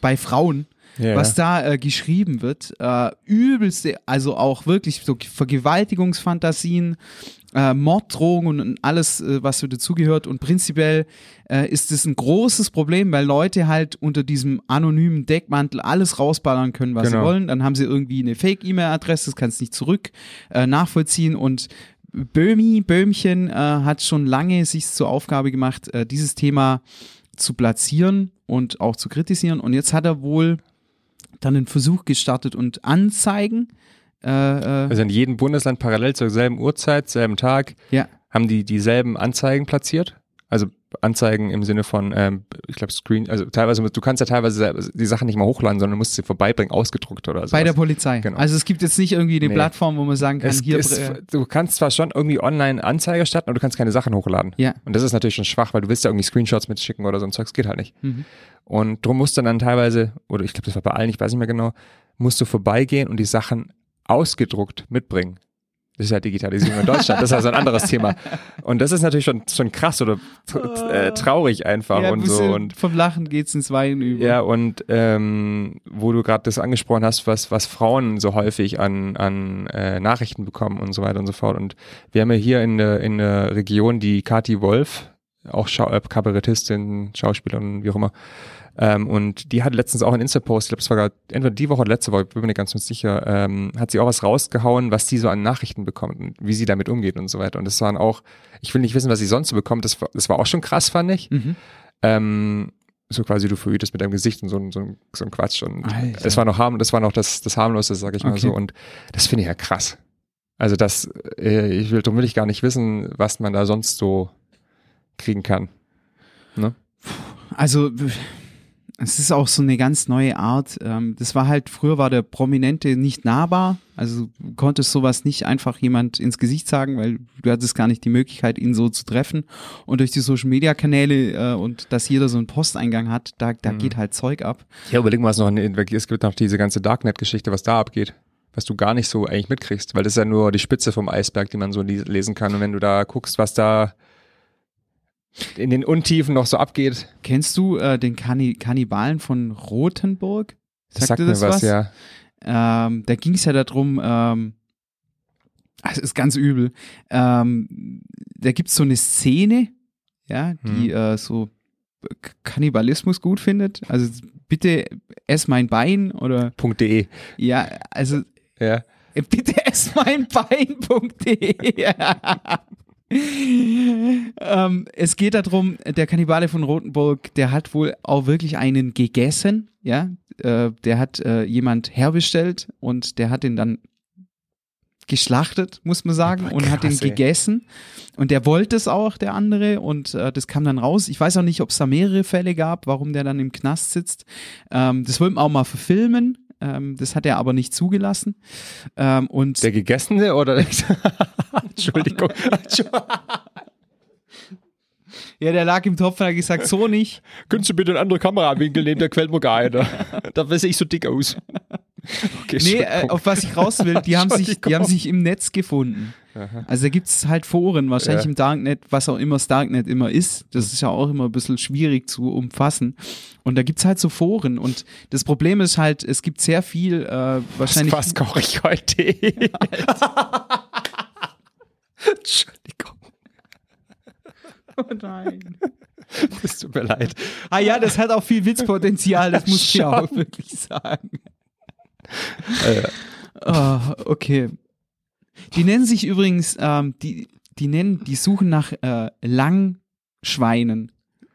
bei Frauen, Ja, was da äh, geschrieben wird, äh, übelste, also auch wirklich so Vergewaltigungsfantasien, äh, Morddrohungen und alles, äh, was so dazugehört. Und prinzipiell äh, ist es ein großes Problem, weil Leute halt unter diesem anonymen Deckmantel alles rausballern können, was sie Genau. wollen. Dann haben sie irgendwie eine Fake-E-Mail-Adresse, das kannst du nicht zurück äh, nachvollziehen. Und Böhmi, Böhmchen äh, hat schon lange sich zur Aufgabe gemacht, äh, dieses Thema zu platzieren und auch zu kritisieren. Und jetzt hat er wohl dann einen Versuch gestartet und Anzeigen. Äh, äh, Also in jedem Bundesland parallel zur selben Uhrzeit, selben Tag, ja. haben die dieselben Anzeigen platziert. Also Anzeigen im Sinne von, ähm, ich glaube, Screen, also teilweise, du kannst ja teilweise die Sachen nicht mal hochladen, sondern musst sie vorbeibringen, ausgedruckt oder so. Bei der Polizei. Genau. Also es gibt jetzt nicht irgendwie eine Nee. Plattform, wo man sagen kann, Es, hier. es, äh, du kannst zwar schon irgendwie online Anzeige starten, aber du kannst keine Sachen hochladen. Ja. Und das ist natürlich schon schwach, weil du willst ja irgendwie Screenshots mitschicken oder so ein Zeug, das geht halt nicht. Mhm. Und drum musst du dann teilweise, oder ich glaube, das war bei allen, ich weiß nicht mehr genau, musst du vorbeigehen und die Sachen ausgedruckt mitbringen. Das ist ja Digitalisierung in Deutschland, das ist also ein anderes Thema. Und das ist natürlich schon, schon krass oder t- äh, traurig einfach ja, und so. Und vom Lachen geht's ins Weinen über. ja, und ähm, wo du gerade das angesprochen hast, was, was Frauen so häufig an, an äh, Nachrichten bekommen und so weiter und so fort. Und wir haben ja hier in der, in der Region die Kati Wolf, auch Schau äh, Kabarettistin, Schauspielerin, wie auch immer. Ähm, und die hat letztens auch einen Insta-Post, ich glaube, es war gerade entweder die Woche oder letzte Woche, bin mir nicht ganz sicher, ähm, hat sie auch was rausgehauen, was die so an Nachrichten bekommt und wie sie damit umgeht und so weiter. Und das waren auch, ich will nicht wissen, was sie sonst so bekommt, das war, das war auch schon krass, fand ich. Mhm. Ähm, so quasi du verhütest mit deinem Gesicht und so, ein- so, so ein Quatsch. Und Alter. das war noch harm, das war noch das, das harmlose, sag ich mal Okay. so. Und das finde ich ja krass. Also das, äh, ich will, darum will ich gar nicht wissen, was man da sonst so kriegen kann. Also es ist auch so eine ganz neue Art. Ähm, das war halt, früher war der Prominente nicht nahbar. Also du konntest sowas nicht einfach jemand ins Gesicht sagen, weil du hattest gar nicht die Möglichkeit, ihn so zu treffen. Und durch die Social Media Kanäle äh, und dass jeder so einen Posteingang hat, da, da Mhm. geht halt Zeug ab. Ja, überleg mal, was noch, es gibt noch diese ganze Darknet-Geschichte, was da abgeht. Was du gar nicht so eigentlich mitkriegst, weil das ist ja nur die Spitze vom Eisberg, die man so lesen kann. Und wenn du da guckst, was da in den Untiefen noch so abgeht, Kennst du äh, den Kanni Kannibalen von Rothenburg? das Sagt sagt dir mir das was, was? ja. Ähm, da ging es ja darum, ähm, es ist ganz übel. Ähm, da gibt es so eine Szene, ja, die äh, so K- Kannibalismus gut findet. Also bitte ess mein Bein oder .de. ja, also Ja. äh, bitte ess mein Bein.de. [LAUGHS] [LAUGHS] ähm, es geht darum, der Kannibale von Rothenburg, der hat wohl auch wirklich einen gegessen, ja. Äh, der hat äh, jemand herbestellt und der hat ihn dann geschlachtet, muss man sagen, Boah, und hat ihn krass, ey. gegessen. Und der wollte es auch, der andere, und äh, das kam dann raus. Ich weiß auch nicht, ob es da mehrere Fälle gab, warum der dann im Knast sitzt. Ähm, das wollten wir auch mal verfilmen. Ähm, das hat er aber nicht zugelassen. Ähm, und Der Gegessene oder? [LAUGHS] Entschuldigung. [LAUGHS] ja, der lag im Topf und hat gesagt, so nicht. [LAUGHS] Könntest du bitte einen anderen Kamerawinkel nehmen, der quält mir gar einer. [LAUGHS] Da sehe ich so dick aus. Okay, Nee, äh, auf was ich raus will, die haben sich, die haben sich im Netz gefunden. Also da gibt's halt Foren, wahrscheinlich Ja. im Darknet, was auch immer das Darknet immer ist. Das ist ja auch immer ein bisschen schwierig zu umfassen. Und da gibt's halt so Foren. Und das Problem ist halt, es gibt sehr viel, äh, wahrscheinlich. Was koche ich heute? [LAUGHS] Entschuldigung, Oh nein. [LAUGHS] es tut mir leid. Ah ja, das hat auch viel Witzpotenzial, das [LAUGHS] muss ich ja auch wirklich sagen. Äh, Oh, okay. Die nennen sich übrigens, ähm, die, die nennen, die suchen nach äh, Langschweinen.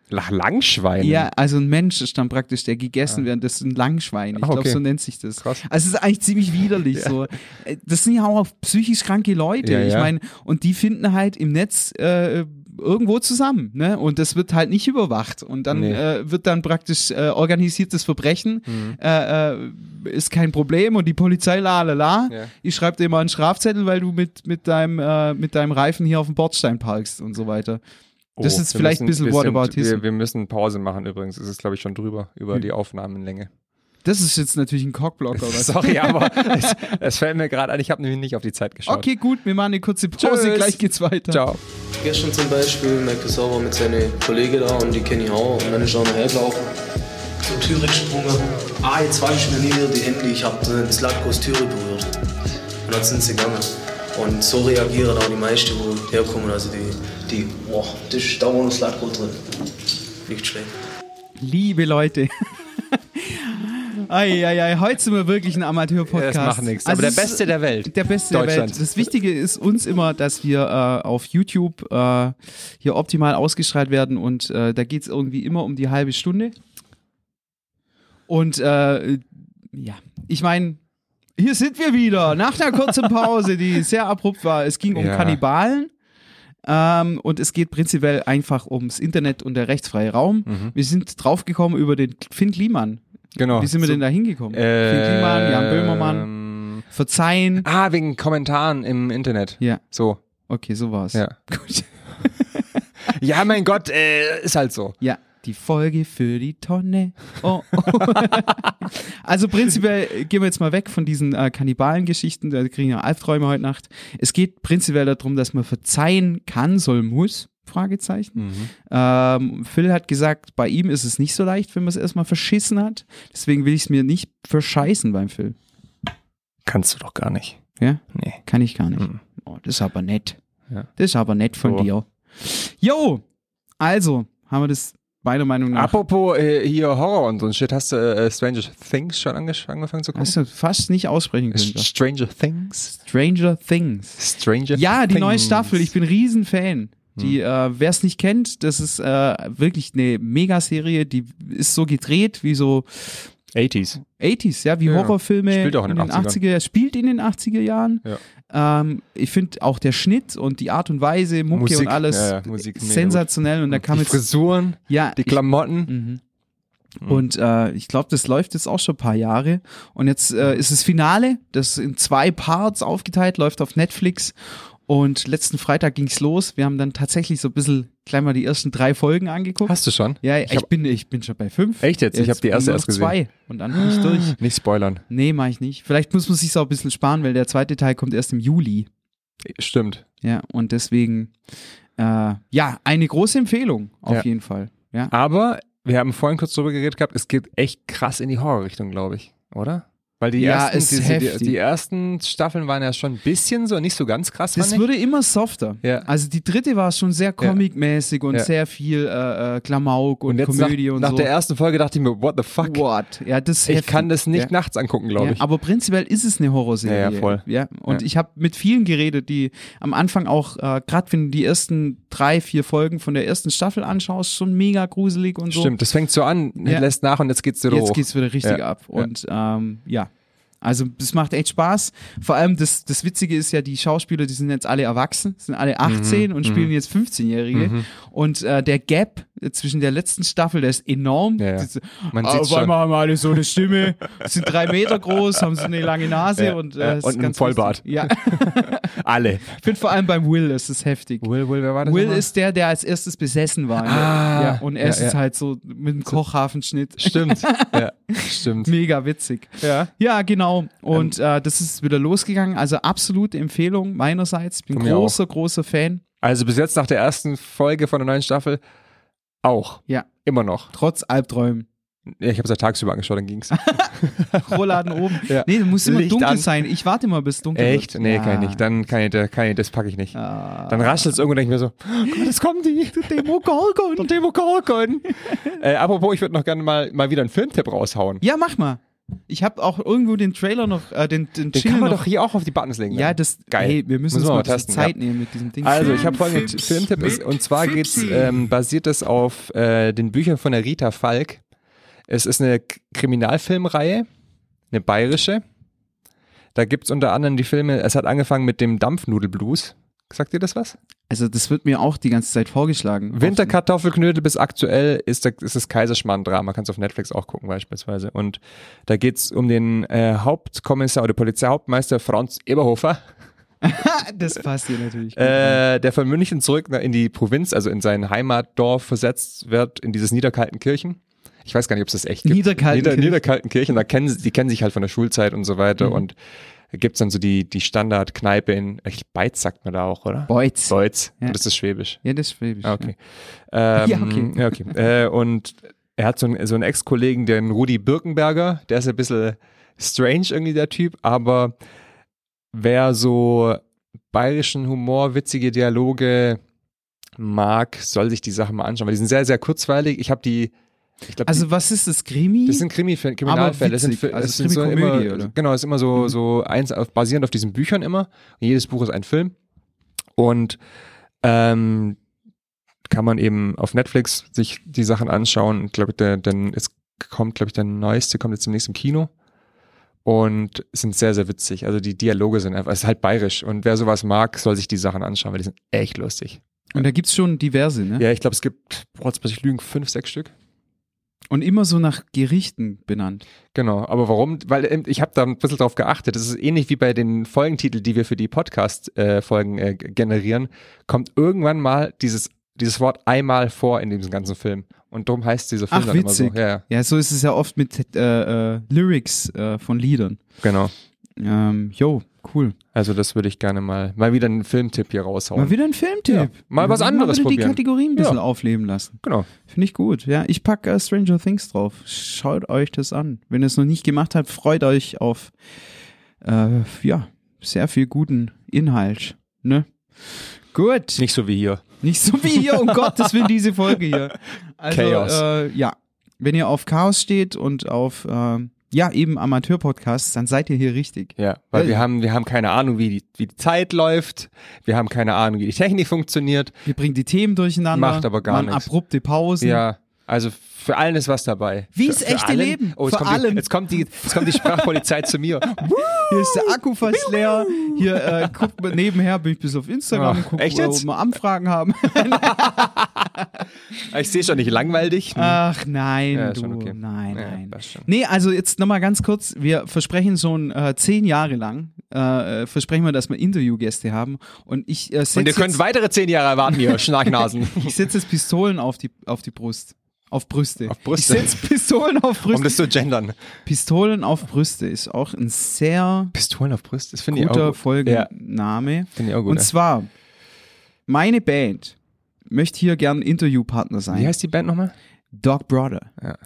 Nach Langschweinen? Ja, also ein Mensch ist dann praktisch, der gegessen Ah. wird, das sind Langschweine. Ich Ah, glaube, okay. so nennt sich das. Krass. Also es ist eigentlich ziemlich widerlich [LAUGHS] Ja. so. Äh, Das sind ja auch psychisch kranke Leute. Ja, Ich ja. meine, und die finden halt im Netz äh, irgendwo zusammen, ne? Und das wird halt nicht überwacht. Und dann Nee. äh, wird dann praktisch äh, organisiertes Verbrechen, Mhm. äh, äh, ist kein Problem und die Polizei la la la. Ja. Ich schreibe dir mal einen Strafzettel, weil du mit, mit, deinem, äh, mit deinem Reifen hier auf dem Bordstein parkst und so weiter. Das ist wir vielleicht ein bisschen Whataboutism. Wir, wir müssen Pause machen übrigens. Es ist, glaube ich, schon drüber, über Hm. die Aufnahmenlänge. Das ist jetzt natürlich ein Cockblocker. oder? Sorry, aber es, es fällt mir gerade an, ich habe nämlich nicht auf die Zeit geschaut. Okay, gut, wir machen eine kurze Pause, Tschüss. gleich geht's weiter. Ciao. Gestern zum Beispiel, Michael Sauber mit seinen Kollegen da und die kenne ich auch. Und dann ist er auch noch hergelaufen, zur Türe gesprungen. Ah, jetzt wasche ich mir nie wieder die Hände, ich habe das Latkos Türe berührt. Und dann sind sie gegangen. Und so reagieren auch die meisten, die herkommen. Also die, die boah, das ist da wo das Latko drin. Nicht schlecht. Liebe Leute. [LAUGHS] Eieiei, heute sind wir wirklich ein Amateur-Podcast. Das macht nichts. Also Aber der es Beste der Welt. Der Beste der Welt. Das Wichtige ist uns immer, dass wir äh, auf YouTube äh, hier optimal ausgestrahlt werden und äh, da geht's irgendwie immer um die halbe Stunde. Und äh, ja, ich meine, hier sind wir wieder nach einer kurzen Pause, die sehr abrupt war. Es ging um Ja. Kannibalen. Ähm, und es geht prinzipiell einfach ums Internet und der rechtsfreie Raum. Wir sind draufgekommen über den Finn Kliman. Genau. Wie sind wir So- denn da hingekommen? Äh, Finn Kliman, Jan Böhmermann, Ähm, Verzeihen. ah, wegen Kommentaren im Internet. Ja, So, okay, so war's. ja. [LAUGHS] Gut. [LAUGHS] Ja, mein Gott, äh, ist halt so. Ja, die Folge für die Tonne. Oh, oh. [LAUGHS] also prinzipiell gehen wir jetzt mal weg von diesen äh, Kannibalen-Geschichten, da kriegen wir Albträume heute Nacht. Es geht prinzipiell darum, dass man verzeihen kann, soll, muss. Fragezeichen. Mhm. Ähm, Phil hat gesagt, bei ihm ist es nicht so leicht, wenn man es erstmal verschissen hat. Deswegen will ich es mir nicht verscheißen beim Phil. Kannst du doch gar nicht. Ja? Nee. Kann ich gar nicht. Mhm. Oh, das ist aber nett. Ja. Das ist aber nett von So. dir. Jo, also haben wir das meiner Meinung nach. Apropos äh, hier Horror und so ein Shit, hast du äh, Stranger Things schon ange angefangen zu gucken? Hast du fast nicht aussprechen können. St- Stranger Things? Stranger Things. Stranger Ja, die neue Things. Staffel. Ich bin riesen Fan. Die, Hm. äh, wer es nicht kennt, das ist äh, wirklich eine Megaserie, die ist so gedreht wie so 80s. 80s, ja, wie Ja. Horrorfilme Spielt auch in in den den 80ern. 80er, spielt in den 80er Jahren. Ja. Ähm, ich finde auch der Schnitt und die Art und Weise, Mucke Musik, und alles ja, ja, Musik, sensationell und da kam die jetzt Frisuren, ja, die ich- Klamotten. Mhm. Und äh, ich glaube, das läuft jetzt auch schon ein paar Jahre. Und jetzt äh, ist das Finale, das in zwei Parts aufgeteilt, läuft auf Netflix. Und letzten Freitag ging's los. Wir haben dann tatsächlich so ein bisschen gleich mal die ersten drei Folgen angeguckt. Hast du schon? ja, ich, hab- bin, ich bin schon bei fünf. Echt jetzt? Ich hab die erste erst gesehen. zwei und dann bin ich durch. [GASPS] Nicht spoilern. Nee, mache ich nicht. Vielleicht muss man sich auch ein bisschen sparen, weil der zweite Teil kommt erst im Juli. Stimmt. Ja, und deswegen, äh, ja, eine große Empfehlung auf Ja. jeden Fall. Ja. Aber wir haben vorhin kurz drüber geredet gehabt, es geht echt krass in die Horrorrichtung, glaube ich. Oder? Weil die, Ja, ersten, die, heftig. die ersten Staffeln waren ja schon ein bisschen so, nicht so ganz krass. Das wurde immer softer. Ja. Also die dritte war schon sehr comicmäßig und sehr viel äh, äh, Klamauk und, und jetzt Komödie nach, und nach so. der ersten Folge dachte ich mir, what the fuck? What? Ja, das Ich heftig. kann das nicht nachts angucken, glaube ich. aber prinzipiell ist es eine Horrorserie. Ja, ja, voll. Ja, und ich habe mit vielen geredet, die am Anfang auch, äh, gerade wenn du die ersten drei, vier Folgen von der ersten Staffel anschaust, schon mega gruselig und so. Stimmt, das fängt so an, lässt nach und jetzt geht's wieder Jetzt hoch. geht's wieder richtig ab. Und ähm, ja. Also das macht echt Spaß. Vor allem das, das Witzige ist ja, die Schauspieler, die sind jetzt alle erwachsen, sind alle 18 Mhm. und spielen jetzt 15-Jährige. Und äh, der Gap zwischen der letzten Staffel, der ist enorm. Ja, ja. Das- Man auf sieht's schon. einmal haben wir alle so eine Stimme, sind drei Meter groß, haben so eine lange Nase Ja, und, äh, und ist ganz Vollbart. lustig. Ja, [LAUGHS] Alle. ich finde vor allem beim Will ist es heftig. Will, Will, wer war das Will nochmal? ist der, der als erstes besessen war. Ah, ja, und er ist halt so mit dem Kochhafenschnitt. Stimmt. [LAUGHS] ja, stimmt. Mega witzig. Ja. Ja, genau. Und äh, das ist wieder losgegangen. Also absolute Empfehlung meinerseits. Ich bin großer, großer Fan. Also bis jetzt nach der ersten Folge von der neuen Staffel auch. Ja. Immer noch. Trotz Albträumen. Ja, ich habe es ja tagsüber angeschaut, dann ging's. [LAUGHS] Rollladen oben. Ja. Nee, du musst immer Licht dunkel an. sein. Ich warte immer, bis dunkel Echt? wird. Nee, ja. kann ich nicht. Dann kann ich, kann ich das packe ich nicht. Ah. Dann raschelt es irgendwo und denke ich mir so, oh Gott, jetzt kommen die. Demogorgon. [LAUGHS] Der Demogorgon. [LAUGHS] äh, apropos, ich würde noch gerne mal, mal wieder einen Filmtipp raushauen. Ja, mach mal. Ich habe auch irgendwo den Trailer noch, äh, den, den, Den kann man noch. doch hier auch auf die Buttons legen. ja, dann. das, Geil. hey, wir müssen Müssen uns wir mal testen, Zeit nehmen mit diesem Ding. Also, ich habe folgenden Filmtipps Filmtipp ist, und zwar geht's, ähm, basiert es auf äh, den Büchern von der Rita Falk. Es ist eine Kriminalfilmreihe, eine bayerische. Da gibt's unter anderem die Filme, es hat angefangen mit dem Dampfnudelblues. Sagt ihr das was? Also, das wird mir auch die ganze Zeit vorgeschlagen. Winterkartoffelknödel bis aktuell ist, der, ist das Kaiserschmarrn-Drama. Kannst du auf Netflix auch gucken beispielsweise. Und da geht's um den äh, Hauptkommissar oder Polizeihauptmeister Franz Eberhofer. [LAUGHS] das passt hier natürlich. äh, der von München zurück in die Provinz, also in sein Heimatdorf versetzt wird, in dieses Niederkaltenkirchen. Ich weiß gar nicht, ob es das echt gibt. Niederkaltenkirchen. Nieder, Niederkaltenkirchen, da kennen sie, die kennen sich halt von der Schulzeit und so weiter Mhm. und da gibt's dann so die, die Standardkneipe in, ich Beiz sagt man da auch, oder? Beutz. Beutz. Ja. Das ist Schwäbisch. Ja, das ist Schwäbisch. Ah, okay. [LAUGHS] Ähm, Ja, okay. Ja, okay. Äh, und er hat so einen, so einen Ex-Kollegen, den Rudi Birkenberger, der ist ein bisschen strange irgendwie, der Typ, aber wer so bayerischen Humor, witzige Dialoge mag, soll sich die Sachen mal anschauen, weil die sind sehr, sehr kurzweilig. Ich habe die, ich glaube, Also, was ist das Krimi? das sind Krimi Kriminalfälle. Das sind, also das sind so immer, oder? genau, es ist immer so, so eins auf, basierend auf diesen Büchern immer. Und jedes Buch ist ein Film. Und ähm, kann man eben auf Netflix sich die Sachen anschauen. Ich glaube, der, denn es kommt, glaube ich, der neueste kommt jetzt demnächst im Kino. Und sind sehr, sehr witzig. Also die Dialoge sind einfach, es ist halt bayerisch. Und wer sowas mag, soll sich die Sachen anschauen, weil die sind echt lustig. Und da gibt's schon diverse, ne? Ja, ich glaube, es gibt, boah, jetzt muss ich lügen, fünf, sechs Stück. Und immer so nach Gerichten benannt. Genau, aber warum? Weil ähm, ich habe da ein bisschen drauf geachtet. Das ist ähnlich wie bei den Folgentiteln, die wir für die Podcast-Folgen äh, g- generieren. Kommt irgendwann mal dieses, dieses Wort einmal vor in diesem ganzen Film. Und darum heißt dieser Film Ach, dann witzig. immer so. Ja, ja, Ja, so ist es ja oft mit äh, äh, Lyrics äh, von Liedern. genau. Ähm, jo, cool. Also das würde ich gerne mal, mal wieder einen Filmtipp hier raushauen. Mal wieder ein Filmtipp. Ja, mal was anderes die probieren. Kategorien ein bisschen Ja. aufleben lassen. Genau. Finde ich gut. Ja, ich packe äh, Stranger Things drauf. Schaut euch das an. Wenn ihr es noch nicht gemacht habt, freut euch auf äh, ja, sehr viel guten Inhalt. Ne? Gut. Nicht so wie hier. Nicht so wie hier, um [LAUGHS] Gottes Willen, diese Folge hier. Also, Chaos. Äh, ja, wenn ihr auf Chaos steht und auf, ähm, ja, eben Amateur-Podcasts, dann seid ihr hier richtig. Ja, weil Äh, wir haben, wir haben keine Ahnung, wie die, wie die Zeit läuft. Wir haben keine Ahnung, wie die Technik funktioniert. Wir bringen die Themen durcheinander. Macht aber gar nichts. abrupte Pausen. Ja, also für allen ist was dabei. Wie für echte allen? Leben. Oh, jetzt, kommt allem. Die, jetzt, kommt die, jetzt kommt die Sprachpolizei zu mir. [LAUGHS] Hier ist der Akku fast leer. Hier äh, guckt man nebenher, bin ich bis auf Instagram, Ach, guck, echt jetzt? ob wir Anfragen haben. [LAUGHS] [LAUGHS] Ich sehe schon nicht langweilig. Ach nein, Ja, du. okay. Nein, Ja, nein. Nee, also jetzt nochmal ganz kurz. Wir versprechen schon äh, zehn Jahre lang, äh, versprechen wir, dass wir Interviewgäste haben. Und ich äh, setze Und ihr könnt weitere zehn Jahre erwarten, ihr [LAUGHS] Schnarchnasen. ich setz jetzt Pistolen auf die, auf die Brust. Auf Brüste. Auf Brüste. Ich setze Pistolen auf Brüste. um das zu gendern. Pistolen auf Brüste ist auch ein sehr Pistolen auf Brust, das finde ich auch guter gut. Ja, Folgenname. finde ich auch gut. Und zwar, meine Band möchte hier gern Interviewpartner sein. Wie heißt die Band nochmal? Dog Brother. Ja.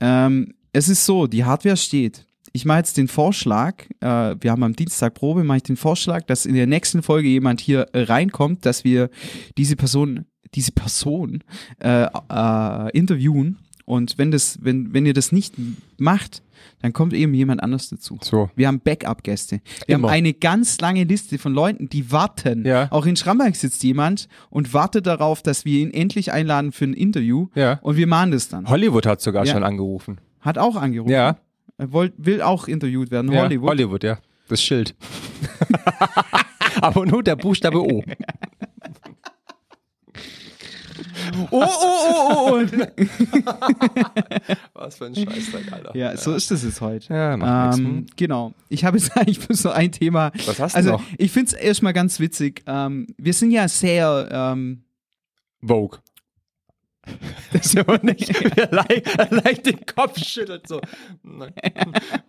Ähm, es ist so, die Hardware steht. Ich mache jetzt den Vorschlag, äh, wir haben am Dienstag Probe, mache ich den Vorschlag, dass in der nächsten Folge jemand hier äh, reinkommt, dass wir diese Person, diese Person äh, äh, interviewen. Und wenn das, wenn, wenn ihr das nicht macht, dann kommt eben jemand anders dazu. So. Wir haben Backup-Gäste. Wir Immer. haben eine ganz lange Liste von Leuten, die warten. Ja. Auch in Schramberg sitzt jemand und wartet darauf, dass wir ihn endlich einladen für ein Interview. Ja. Und wir machen das dann. Hollywood hat sogar Ja. schon angerufen. Hat auch angerufen. Ja. Er wollt, will auch interviewt werden. Ja, Hollywood. Hollywood, ja. Das Schild. [LAUGHS] Aber nur der Buchstabe O. [LAUGHS] Oh, oh, oh, oh, oh. Was für ein Scheißdreck, Alter. ja, so ist das jetzt heute. Ja, macht ähm, nix. Genau. Ich habe jetzt [LAUGHS] eigentlich bloß so ein Thema. Was hast du also, noch? ich finde es erstmal ganz witzig. Ähm, wir sind ja sehr, ähm, Vogue. Das ist aber nicht. Er leicht, er leicht den Kopf schüttelt so. Nein,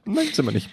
Nein sind wir nicht.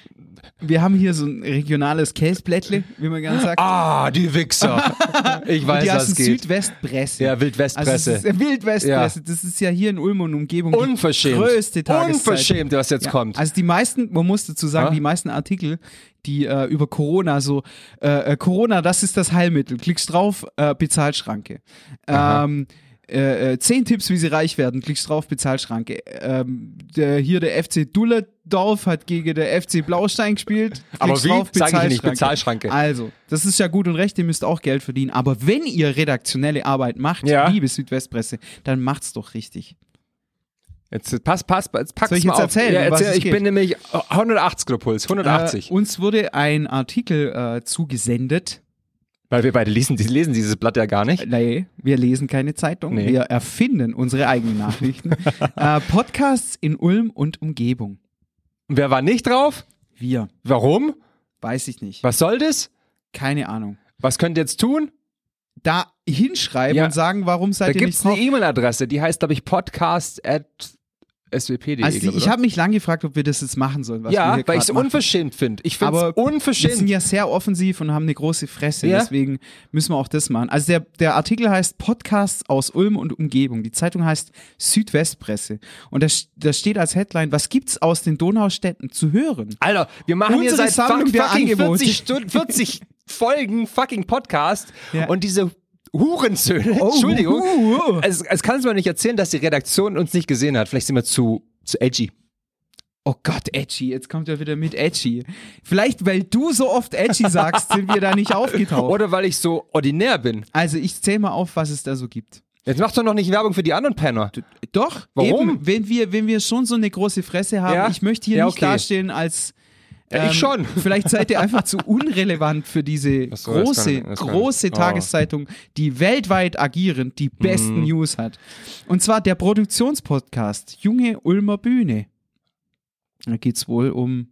wir haben hier so ein regionales Käseblättle, wie man gerne sagt. Ah, die Wichser. [LAUGHS] Ich weiß, die was geht. Südwestpresse. Ja, Also Wildwestpresse. ist, äh, Wildwestpresse. Das ist ja hier in Ulm und Umgebung Unverschämt. die größte Tageszeit. Unverschämt, was jetzt Ja, kommt. Also die meisten, man muss dazu sagen, Ja? die meisten Artikel, die äh, über Corona so, äh, äh, Corona, das ist das Heilmittel. Klickst drauf, äh, Bezahlschranke. Ähm, äh, äh, zehn Tipps, wie sie reich werden. Klickst drauf, Bezahlschranke. Ähm, der, hier der FC Dulledorf hat gegen der FC Blaustein gespielt. [LAUGHS] Aber Klickst wie? drauf, Sag ich nicht, Bezahlschranke. Also, das ist ja gut und recht, ihr müsst auch Geld verdienen. Aber wenn ihr redaktionelle Arbeit macht, Ja. liebe Südwestpresse, dann macht's doch richtig. Jetzt pass, pass, jetzt pack's Soll ich mal jetzt auf. erzählen, Ja, erzähl, ich geht? bin nämlich 180 Kilo Puls, 180. Äh, uns wurde ein Artikel äh, zugesendet. Weil wir beide lesen, [LAUGHS] lesen dieses Blatt ja gar nicht. Nee, wir lesen keine Zeitung. Nee. Wir erfinden unsere eigenen Nachrichten. [LAUGHS] äh, Podcasts in Ulm und Umgebung. Wer war nicht drauf? Wir. Warum? Weiß ich nicht. Was soll das? Keine Ahnung. Was könnt ihr jetzt tun? Da hinschreiben Ja. und sagen, warum seid Da ihr gibt nicht es eine drauf? E-Mail-Adresse, die heißt, glaube ich, podcast at swp.de. Also glaub ich habe mich lang gefragt, ob wir das jetzt machen sollen. Ja, hier weil ich es unverschämt finde. Ich finde es Aber wir sind unverschämt. ja sehr offensiv und haben eine große Fresse, Ja. deswegen müssen wir auch das machen. Also der, der Artikel heißt Podcasts aus Ulm und Umgebung. Die Zeitung heißt Südwestpresse. Und da, da steht als Headline, was gibt's aus den Donaustädten zu hören? Alter, wir machen hier Unsere seit Sammlung fuck, der fucking Angebote. 40, Stunden, 40 Folgen fucking Podcast Ja. und diese Hurensöhne, Oh, Entschuldigung, uh, uh. es, es kann es mir nicht erzählen, dass die Redaktion uns nicht gesehen hat. Vielleicht sind wir zu, zu edgy. Oh Gott, Edgy, jetzt kommt er wieder mit Edgy. Vielleicht, weil du so oft Edgy sagst, sind wir da nicht aufgetaucht. Oder weil ich so ordinär bin. Also ich zähle mal auf, was es da so gibt. Jetzt mach doch noch nicht Werbung für die anderen Penner. Doch, Warum? Eben, wenn wir, wenn wir schon so eine große Fresse haben, Ja? ich möchte hier Ja, nicht okay. dastehen als Ja, ich schon. [LAUGHS] Vielleicht seid ihr einfach zu unrelevant für diese so, das große, kann- das kann- große oh. Tageszeitung, die weltweit agierend die besten Mhm. News hat. Und zwar der Produktionspodcast Junge Ulmer Bühne. Da geht's wohl um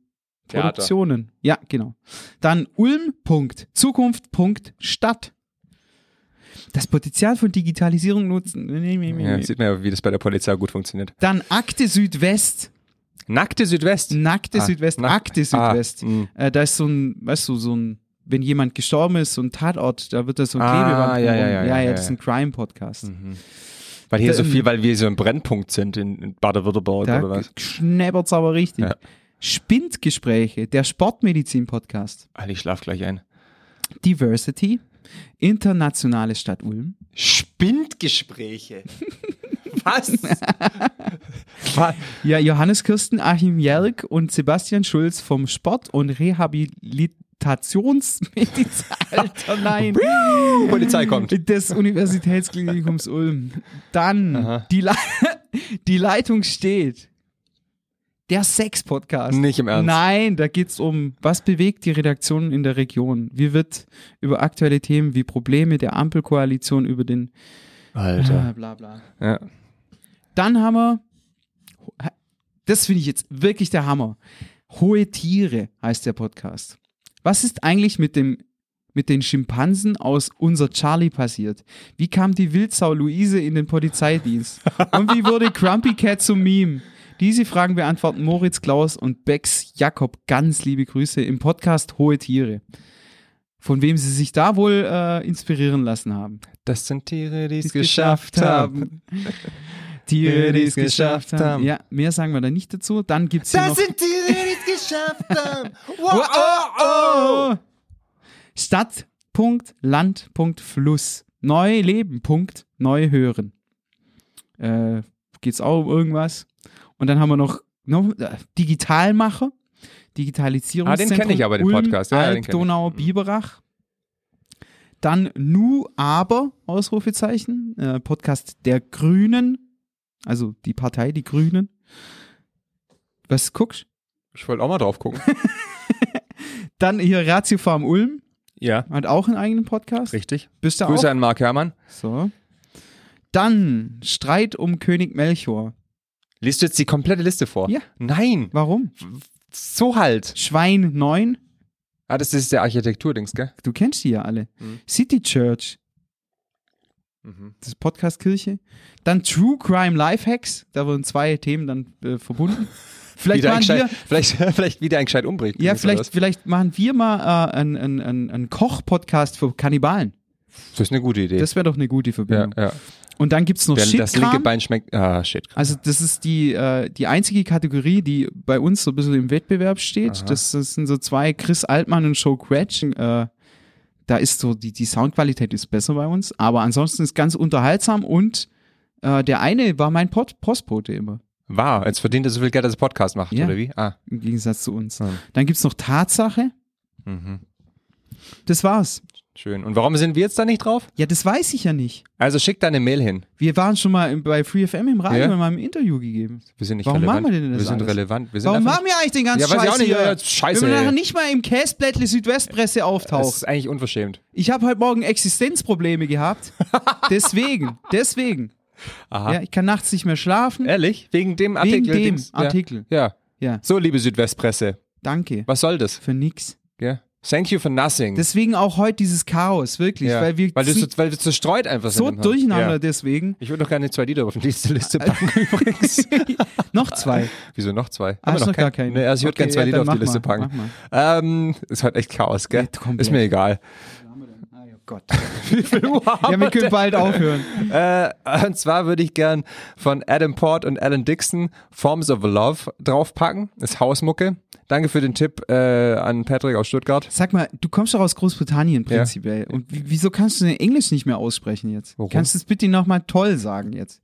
Theater. Produktionen. Ja, genau. Dann Ulm. Punkt. Zukunft. Punkt. Stadt. Das Potenzial von Digitalisierung nutzen. Ja, sieht man ja, wie das bei der Polizei gut funktioniert. Dann Akte Südwest. Nackte Südwest. Nackte Ah, Südwest. nack- Akte Südwest. Ah, äh, da ist so ein, weißt du, so ein, wenn jemand gestorben ist, so ein Tatort, da wird da so ein Ah, Klebeband. ja, ja, ja, ja, ja, das ist ein Crime-Podcast. Weil hier so Ähm, viel, weil wir so ein Brennpunkt sind in, in Baden-Württemberg Da oder was? schnäppert's aber richtig. Ja. Spindgespräche, der Sportmedizin-Podcast. Alter, ich schlaf gleich ein. Diversity, internationale Stadt Ulm. Spindgespräche. [LAUGHS] was? [LAUGHS] was? Ja, Johannes Kirsten, Achim Jelk und Sebastian Schulz vom Sport- und Rehabilitationsmedizin. Alter, [LAUGHS] nein. Polizei kommt. des Universitätsklinikums Ulm. Dann Aha. die, Le [LAUGHS] die Leitung steht. Der Sex-Podcast. Nicht im Ernst. Nein, da geht's um, was bewegt die Redaktion in der Region? Wie wird über aktuelle Themen wie Probleme der Ampelkoalition über den Alter. Ah, bla bla. Ja. Dann haben wir, das finde ich jetzt wirklich der Hammer. Hohe Tiere heißt der Podcast. Was ist eigentlich mit dem mit den Schimpansen aus Unser Charlie passiert? Wie kam die Wildsau Luise in den Polizeidienst? Und wie wurde Grumpy Cat zum Meme? Diese Fragen beantworten Moritz Klaus und Bex Jakob ganz liebe Grüße im Podcast Hohe Tiere. Von wem sie sich da wohl äh, inspirieren lassen haben. Das sind Tiere, die es geschafft haben. [LAUGHS] Tiere, die es geschafft haben. Ja, mehr sagen wir da nicht dazu. Dann gibt's hier noch sind Tiere, die es geschafft haben. [LAUGHS] oh, oh, oh. Stadt, Punkt, Land, Punkt, Fluss. Neu leben, Punkt, neu hören. Äh, geht's auch um irgendwas. Und dann haben wir noch, noch äh, Digitalmacher, Digitalisierungszentrum. Ah, den kenn ich aber, den Ulm, Podcast. Ja, kenn ich. Donau, Biberach. Dann Nu, aber, Ausrufezeichen, äh, Podcast der Grünen, also die Partei, die Grünen. Was guckst? Ich wollte auch mal drauf gucken. [LAUGHS] Dann hier Ratio Farm Ulm, ja, hat auch einen eigenen Podcast. richtig. Bist du Grüße auch? an Mark Herrmann. So. Dann Streit um König Melchior. Liest du jetzt die komplette Liste vor? Ja. Nein. Warum? So halt. Schwein 9. Ah, das ist der Architekturdings, gell? Du kennst die ja alle. Mhm. City Church. Mhm. Das ist Podcast Kirche. Dann True Crime Lifehacks. Da wurden zwei Themen dann äh, verbunden. [LAUGHS] Vielleicht Wieder machen wir, vielleicht, [LAUGHS] vielleicht wieder ein gescheit umbringt. ja, vielleicht, vielleicht machen wir mal äh, einen ein, ein, Koch-Podcast für Kannibalen. Das ist eine gute Idee. Das wäre doch eine gute ja, Verbindung. ja. Und dann gibt's noch Während das linke. Bein schmeckt. Ah, shit. Also das ist die, äh, die einzige Kategorie, die bei uns so ein bisschen im Wettbewerb steht. Aha. Das, das sind so zwei, Chris Altmann und Joe Cratch. Äh, da ist so, die, die Soundqualität ist besser bei uns, aber ansonsten ist ganz unterhaltsam und äh, der eine war mein Pod Postbote immer, Wow, jetzt verdient er so viel Geld, dass er Podcast macht, Ja. oder wie? Ah. im Gegensatz zu uns. Hm. Dann gibt's noch Tatsache. Mhm. Das war's. Schön. Und warum sind wir jetzt da nicht drauf? Ja, das weiß ich ja nicht. Also schick deine Mail hin. Wir waren schon mal im, bei FreeFM im Radio Ja? und haben ein Interview gegeben. Wir sind nicht Warum relevant. machen wir denn das Wir sind alles? relevant. Wir sind Warum machen wir eigentlich den ganzen Ja, weiß ich Scheiß auch nicht. hier? Ja, scheiße, Wenn wir nachher nicht mal im Käseblättle Südwestpresse Das auftaucht. ist eigentlich unverschämt. Ich habe heute Morgen Existenzprobleme gehabt. [LAUGHS] deswegen, deswegen. Aha. Ja, ich kann nachts nicht mehr schlafen. Ehrlich? Wegen dem wegen Artikel? dem Dings? Artikel. Ja. ja. Ja, So, liebe Südwestpresse. danke. Was soll das? Für nix. Thank you for nothing. Deswegen auch heute dieses Chaos, wirklich. ja. Weil wir weil, du so, weil du zerstreut einfach so sind. durcheinander Ja. deswegen. Ich würde noch gerne zwei Lieder auf die Liste, Liste packen [LAUGHS] übrigens. [LAUGHS] Noch zwei. Wieso noch zwei? Hast wir noch gar keinen? Nee, also ich würde Okay, gerne zwei ja, Lieder auf die Liste mal, packen. Ähm, ist halt echt Chaos, gell? Komplett. ist mir egal. Gott. [LAUGHS] Ja, wir können bald aufhören. Äh, und zwar würde ich gern von Adam Port und Alan Dixon Forms of Love draufpacken. Ist Hausmucke. Danke für den Tipp äh, an Patrick aus Stuttgart. Sag mal, du kommst doch aus Großbritannien prinzipiell. Und wie- wieso kannst du denn Englisch nicht mehr aussprechen jetzt? Warum? Kannst du es bitte nochmal toll sagen jetzt?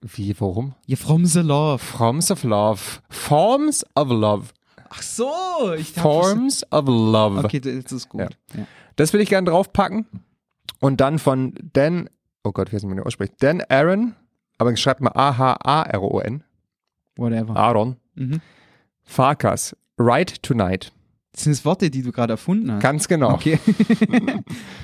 Wie, warum? Ja, from the love. Forms of Love. Forms of Love. Ach so, ich dachte, Forms of Love. Okay, das ist gut. Ja. Ja. Das will ich gerne draufpacken. Und dann von Dan, oh Gott, wie heißt man den ausspricht? Dan Aaron, aber schreibt mal A-H-A-R-O-N. Whatever. Aaron. Mhm. Farkas. Right Tonight. Das sind das Worte, die du gerade erfunden hast. Ganz genau. Okay.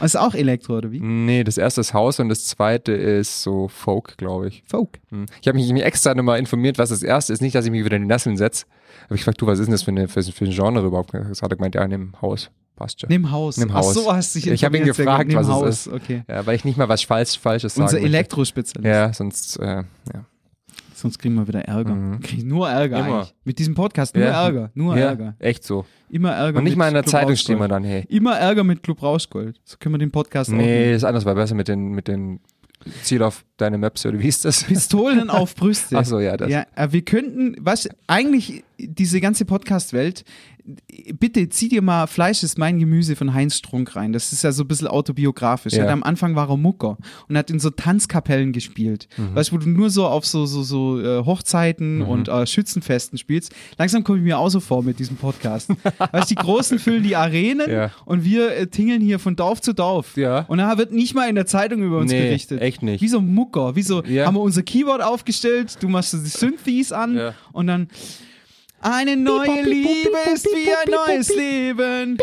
das [LAUGHS] ist auch Elektro, oder wie? Nee, das erste ist Haus und das zweite ist so Folk, glaube ich. Folk. Hm. Ich habe mich, mich extra nochmal informiert, was das erste ist. Nicht, dass ich mich wieder in die Nesseln setze. Aber ich fragte, du, was ist denn das für, eine, für, für ein Genre überhaupt? Das hat er gemeint, ja, in dem Haus. Passt schon. Nimm Haus. Nimm Ach Haus. so, hast du dich Ich hab ihn gefragt, was es Haus. ist. Okay. Ja, weil ich nicht mal was Falsch, Falsches sagen Unser. Elektrospezialist. Ja, sonst, äh, ja. Sonst kriegen wir wieder Ärger. Mhm. Krieg nur Ärger Immer. eigentlich. Mit diesem Podcast nur Ja. Ärger. Nur ja, Ärger. echt so. Immer Ärger Und nicht mal in der Club Zeitung stehen wir dann, hey. Immer Ärger mit Club Rauschgold. So können wir den Podcast auch Nee, ist anders, war besser mit den, mit den Ziel auf deine Maps, oder wie hieß das? Pistolen auf [LAUGHS] Brüste. Ach so, ja, das. Ja, äh, wir könnten, was eigentlich diese ganze Podcast-Welt, bitte zieh dir mal Fleisch ist mein Gemüse von Heinz Strunk rein. Das ist ja so ein bisschen autobiografisch. Ja. Hat am Anfang war er Mucker und hat in so Tanzkapellen gespielt. Mhm. Weißt du, wo du nur so auf so, so, so äh, Hochzeiten und äh, Schützenfesten spielst. Langsam komme ich mir auch so vor mit diesem Podcast. [LAUGHS] weißt du, die Großen füllen die Arenen Ja. und wir äh, tingeln hier von Dorf zu Dorf. Ja. Und da wird nicht mal in der Zeitung über uns Nee, berichtet. echt nicht. Wie so Mucker. Wie so, haben wir unser Keyboard aufgestellt, du machst die Synthes an und dann eine neue Liebe ist wie ein neues Leben.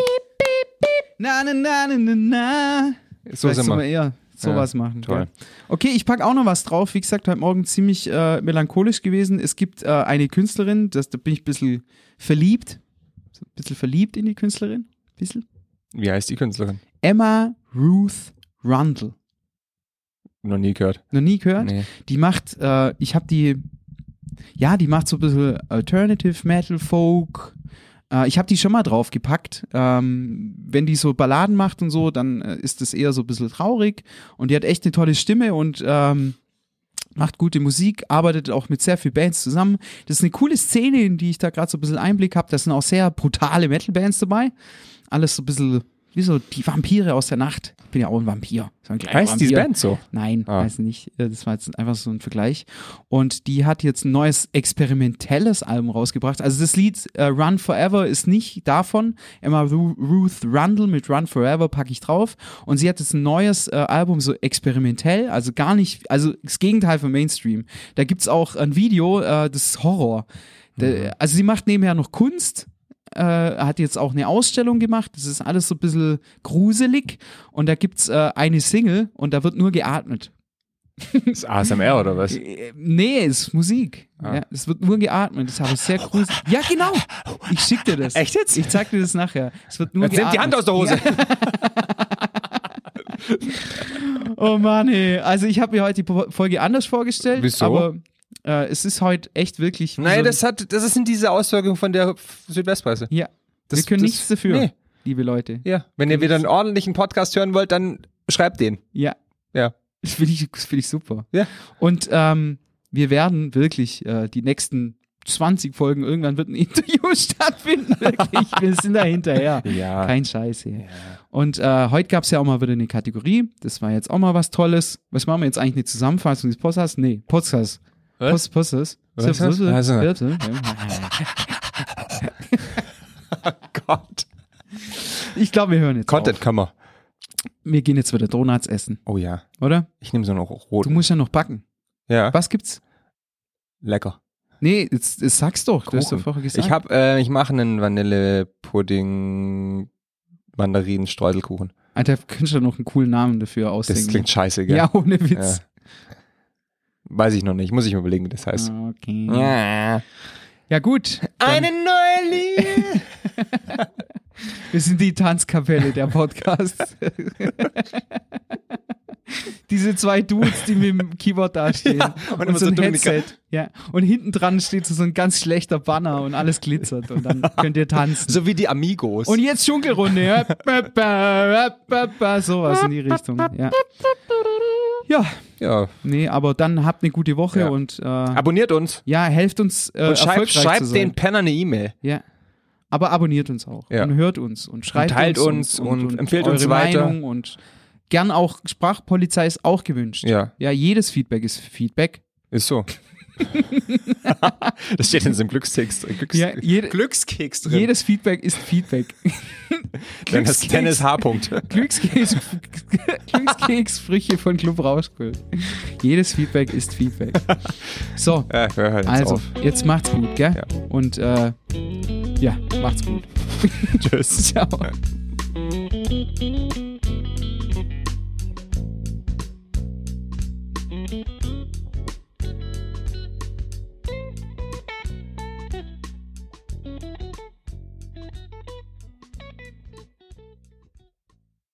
Na, na, na, na, na, na. So Vielleicht sind wir. eher sowas machen. toll. gell? Okay, ich packe auch noch was drauf. Wie gesagt, heute Morgen ziemlich äh, melancholisch gewesen. Es gibt äh, eine Künstlerin, das, da bin ich ein bisschen verliebt. Ein bisschen verliebt in die Künstlerin. Bisschen. Wie heißt die Künstlerin? Emma Ruth Rundle. Noch nie gehört. Noch nie gehört? Nee. Die macht, äh, ich habe die, ja, die macht so ein bisschen Alternative Metal Folk. Äh, ich habe die schon mal draufgepackt. Ähm, wenn die so Balladen macht und so, dann äh, ist das eher so ein bisschen traurig. Und die hat echt eine tolle Stimme und ähm, macht gute Musik, arbeitet auch mit sehr vielen Bands zusammen. Das ist eine coole Szene, in die ich da gerade so ein bisschen Einblick habe. Da sind auch sehr brutale Metal-Bands dabei. Alles so ein bisschen wie so die Vampire aus der Nacht. Ich bin ja auch ein Vampir. So ein kleiner Heißt diese Vampir. Band so? Nein, Ah. weiß nicht. Das war jetzt einfach so ein Vergleich. Und die hat jetzt ein neues experimentelles Album rausgebracht. Also das Lied äh, Run Forever ist nicht davon. Emma Ru Ruth Rundle mit Run Forever packe ich drauf. Und sie hat jetzt ein neues äh, Album, so experimentell, also gar nicht, also das Gegenteil von Mainstream. Da gibt's auch ein Video, äh, das ist Horror. Da- Also sie macht nebenher noch Kunst, äh, hat jetzt auch eine Ausstellung gemacht. Das ist alles so ein bisschen gruselig. Und da gibt's äh, eine Single und da wird nur geatmet. Ist ASMR oder was? Äh, Nee, es ist Musik. Ah. Ja, es wird nur geatmet. Das ist aber sehr gruselig. Ja, genau. Ich schick dir das. Echt jetzt? Ich zeig dir das nachher. Es wird nur Jetzt geatmet. die Hand aus der Hose. [LAUGHS] Oh Mann, ey. Also ich habe mir heute die Folge anders vorgestellt. Wieso? Aber äh, es ist heute echt wirklich. Nein, so ein- das hat, das sind diese Auswirkungen von der Südwestpresse. Ja. Das- wir können das- nichts dafür, Nee. liebe Leute. Ja. Wenn ihr wieder einen ordentlichen Podcast hören wollt, dann schreibt den. Ja. Ja. Das finde ich, das find ich super. Ja. Und ähm, wir werden wirklich äh, die nächsten 20 Folgen, irgendwann wird ein [LAUGHS] Interview stattfinden, wirklich. Wir sind da hinterher. [LAUGHS] Ja. Kein Scheiß hier. Und äh, heute gab es ja auch mal wieder eine Kategorie. Das war jetzt auch mal was Tolles. Was machen wir jetzt eigentlich? Eine Zusammenfassung des Podcasts? Nee, Podcast. Was? Post, Postes. Was ist das? Also. [LAUGHS] Gott. Ich glaube, wir hören jetzt Content auf. man. Wir gehen jetzt wieder Donuts essen, Oh ja. oder? Ich nehme so noch rot. Du musst ja noch backen. ja. Was gibt's? Lecker. Nee, jetzt, jetzt sag's doch. Du hast doch Kuchen. vorher gesagt. Ich hab, äh, ich mache einen Vanillepudding Mandarinen Streuselkuchen. Alter, könntest du noch einen coolen Namen dafür ausdenken? Das klingt scheiße, gell? Ja, ohne Witz. Weiß ich noch nicht. Muss ich mir überlegen, wie das heißt. Okay. Ja. Ja, gut. Dann, neue Liebe. [LAUGHS] wir sind die Tanzkapelle der Podcast. [LAUGHS] Diese zwei Dudes, die mit dem Keyboard dastehen. [LAUGHS] Ja, und und, so so ein die Headset. Ja. Und hinten dran steht so ein ganz schlechter Banner und alles glitzert. Und dann könnt ihr tanzen. So wie die Amigos. Und jetzt Dschungelrunde. Sowas in die Richtung. Ja. Ja, ja. nee, aber dann habt eine gute Woche Ja. und äh, Abonniert uns. ja, helft uns äh, Und schreibt, schreibt den Penner eine E-Mail. Ja. Aber abonniert uns auch Ja. und hört uns und schreibt teilt uns, uns und empfiehlt uns weiter. Meinung und gern auch Sprachpolizei ist auch gewünscht. Ja. Ja, jedes Feedback ist Feedback. Ist so. [LAUGHS] das steht in so einem Glückstext. Glücks Ja, jede, Glückskeks drin. jedes Feedback ist Feedback. [LAUGHS] Dennis. Dennis H. -Punkt. [LAUGHS] Glückskeks, Glückskeksfrüche von Club Rauschgold. Jedes Feedback ist Feedback. So, Ja, hör halt jetzt also, auf. jetzt macht's gut, gell? Ja. Und äh, ja, macht's gut. Tschüss. Ciao.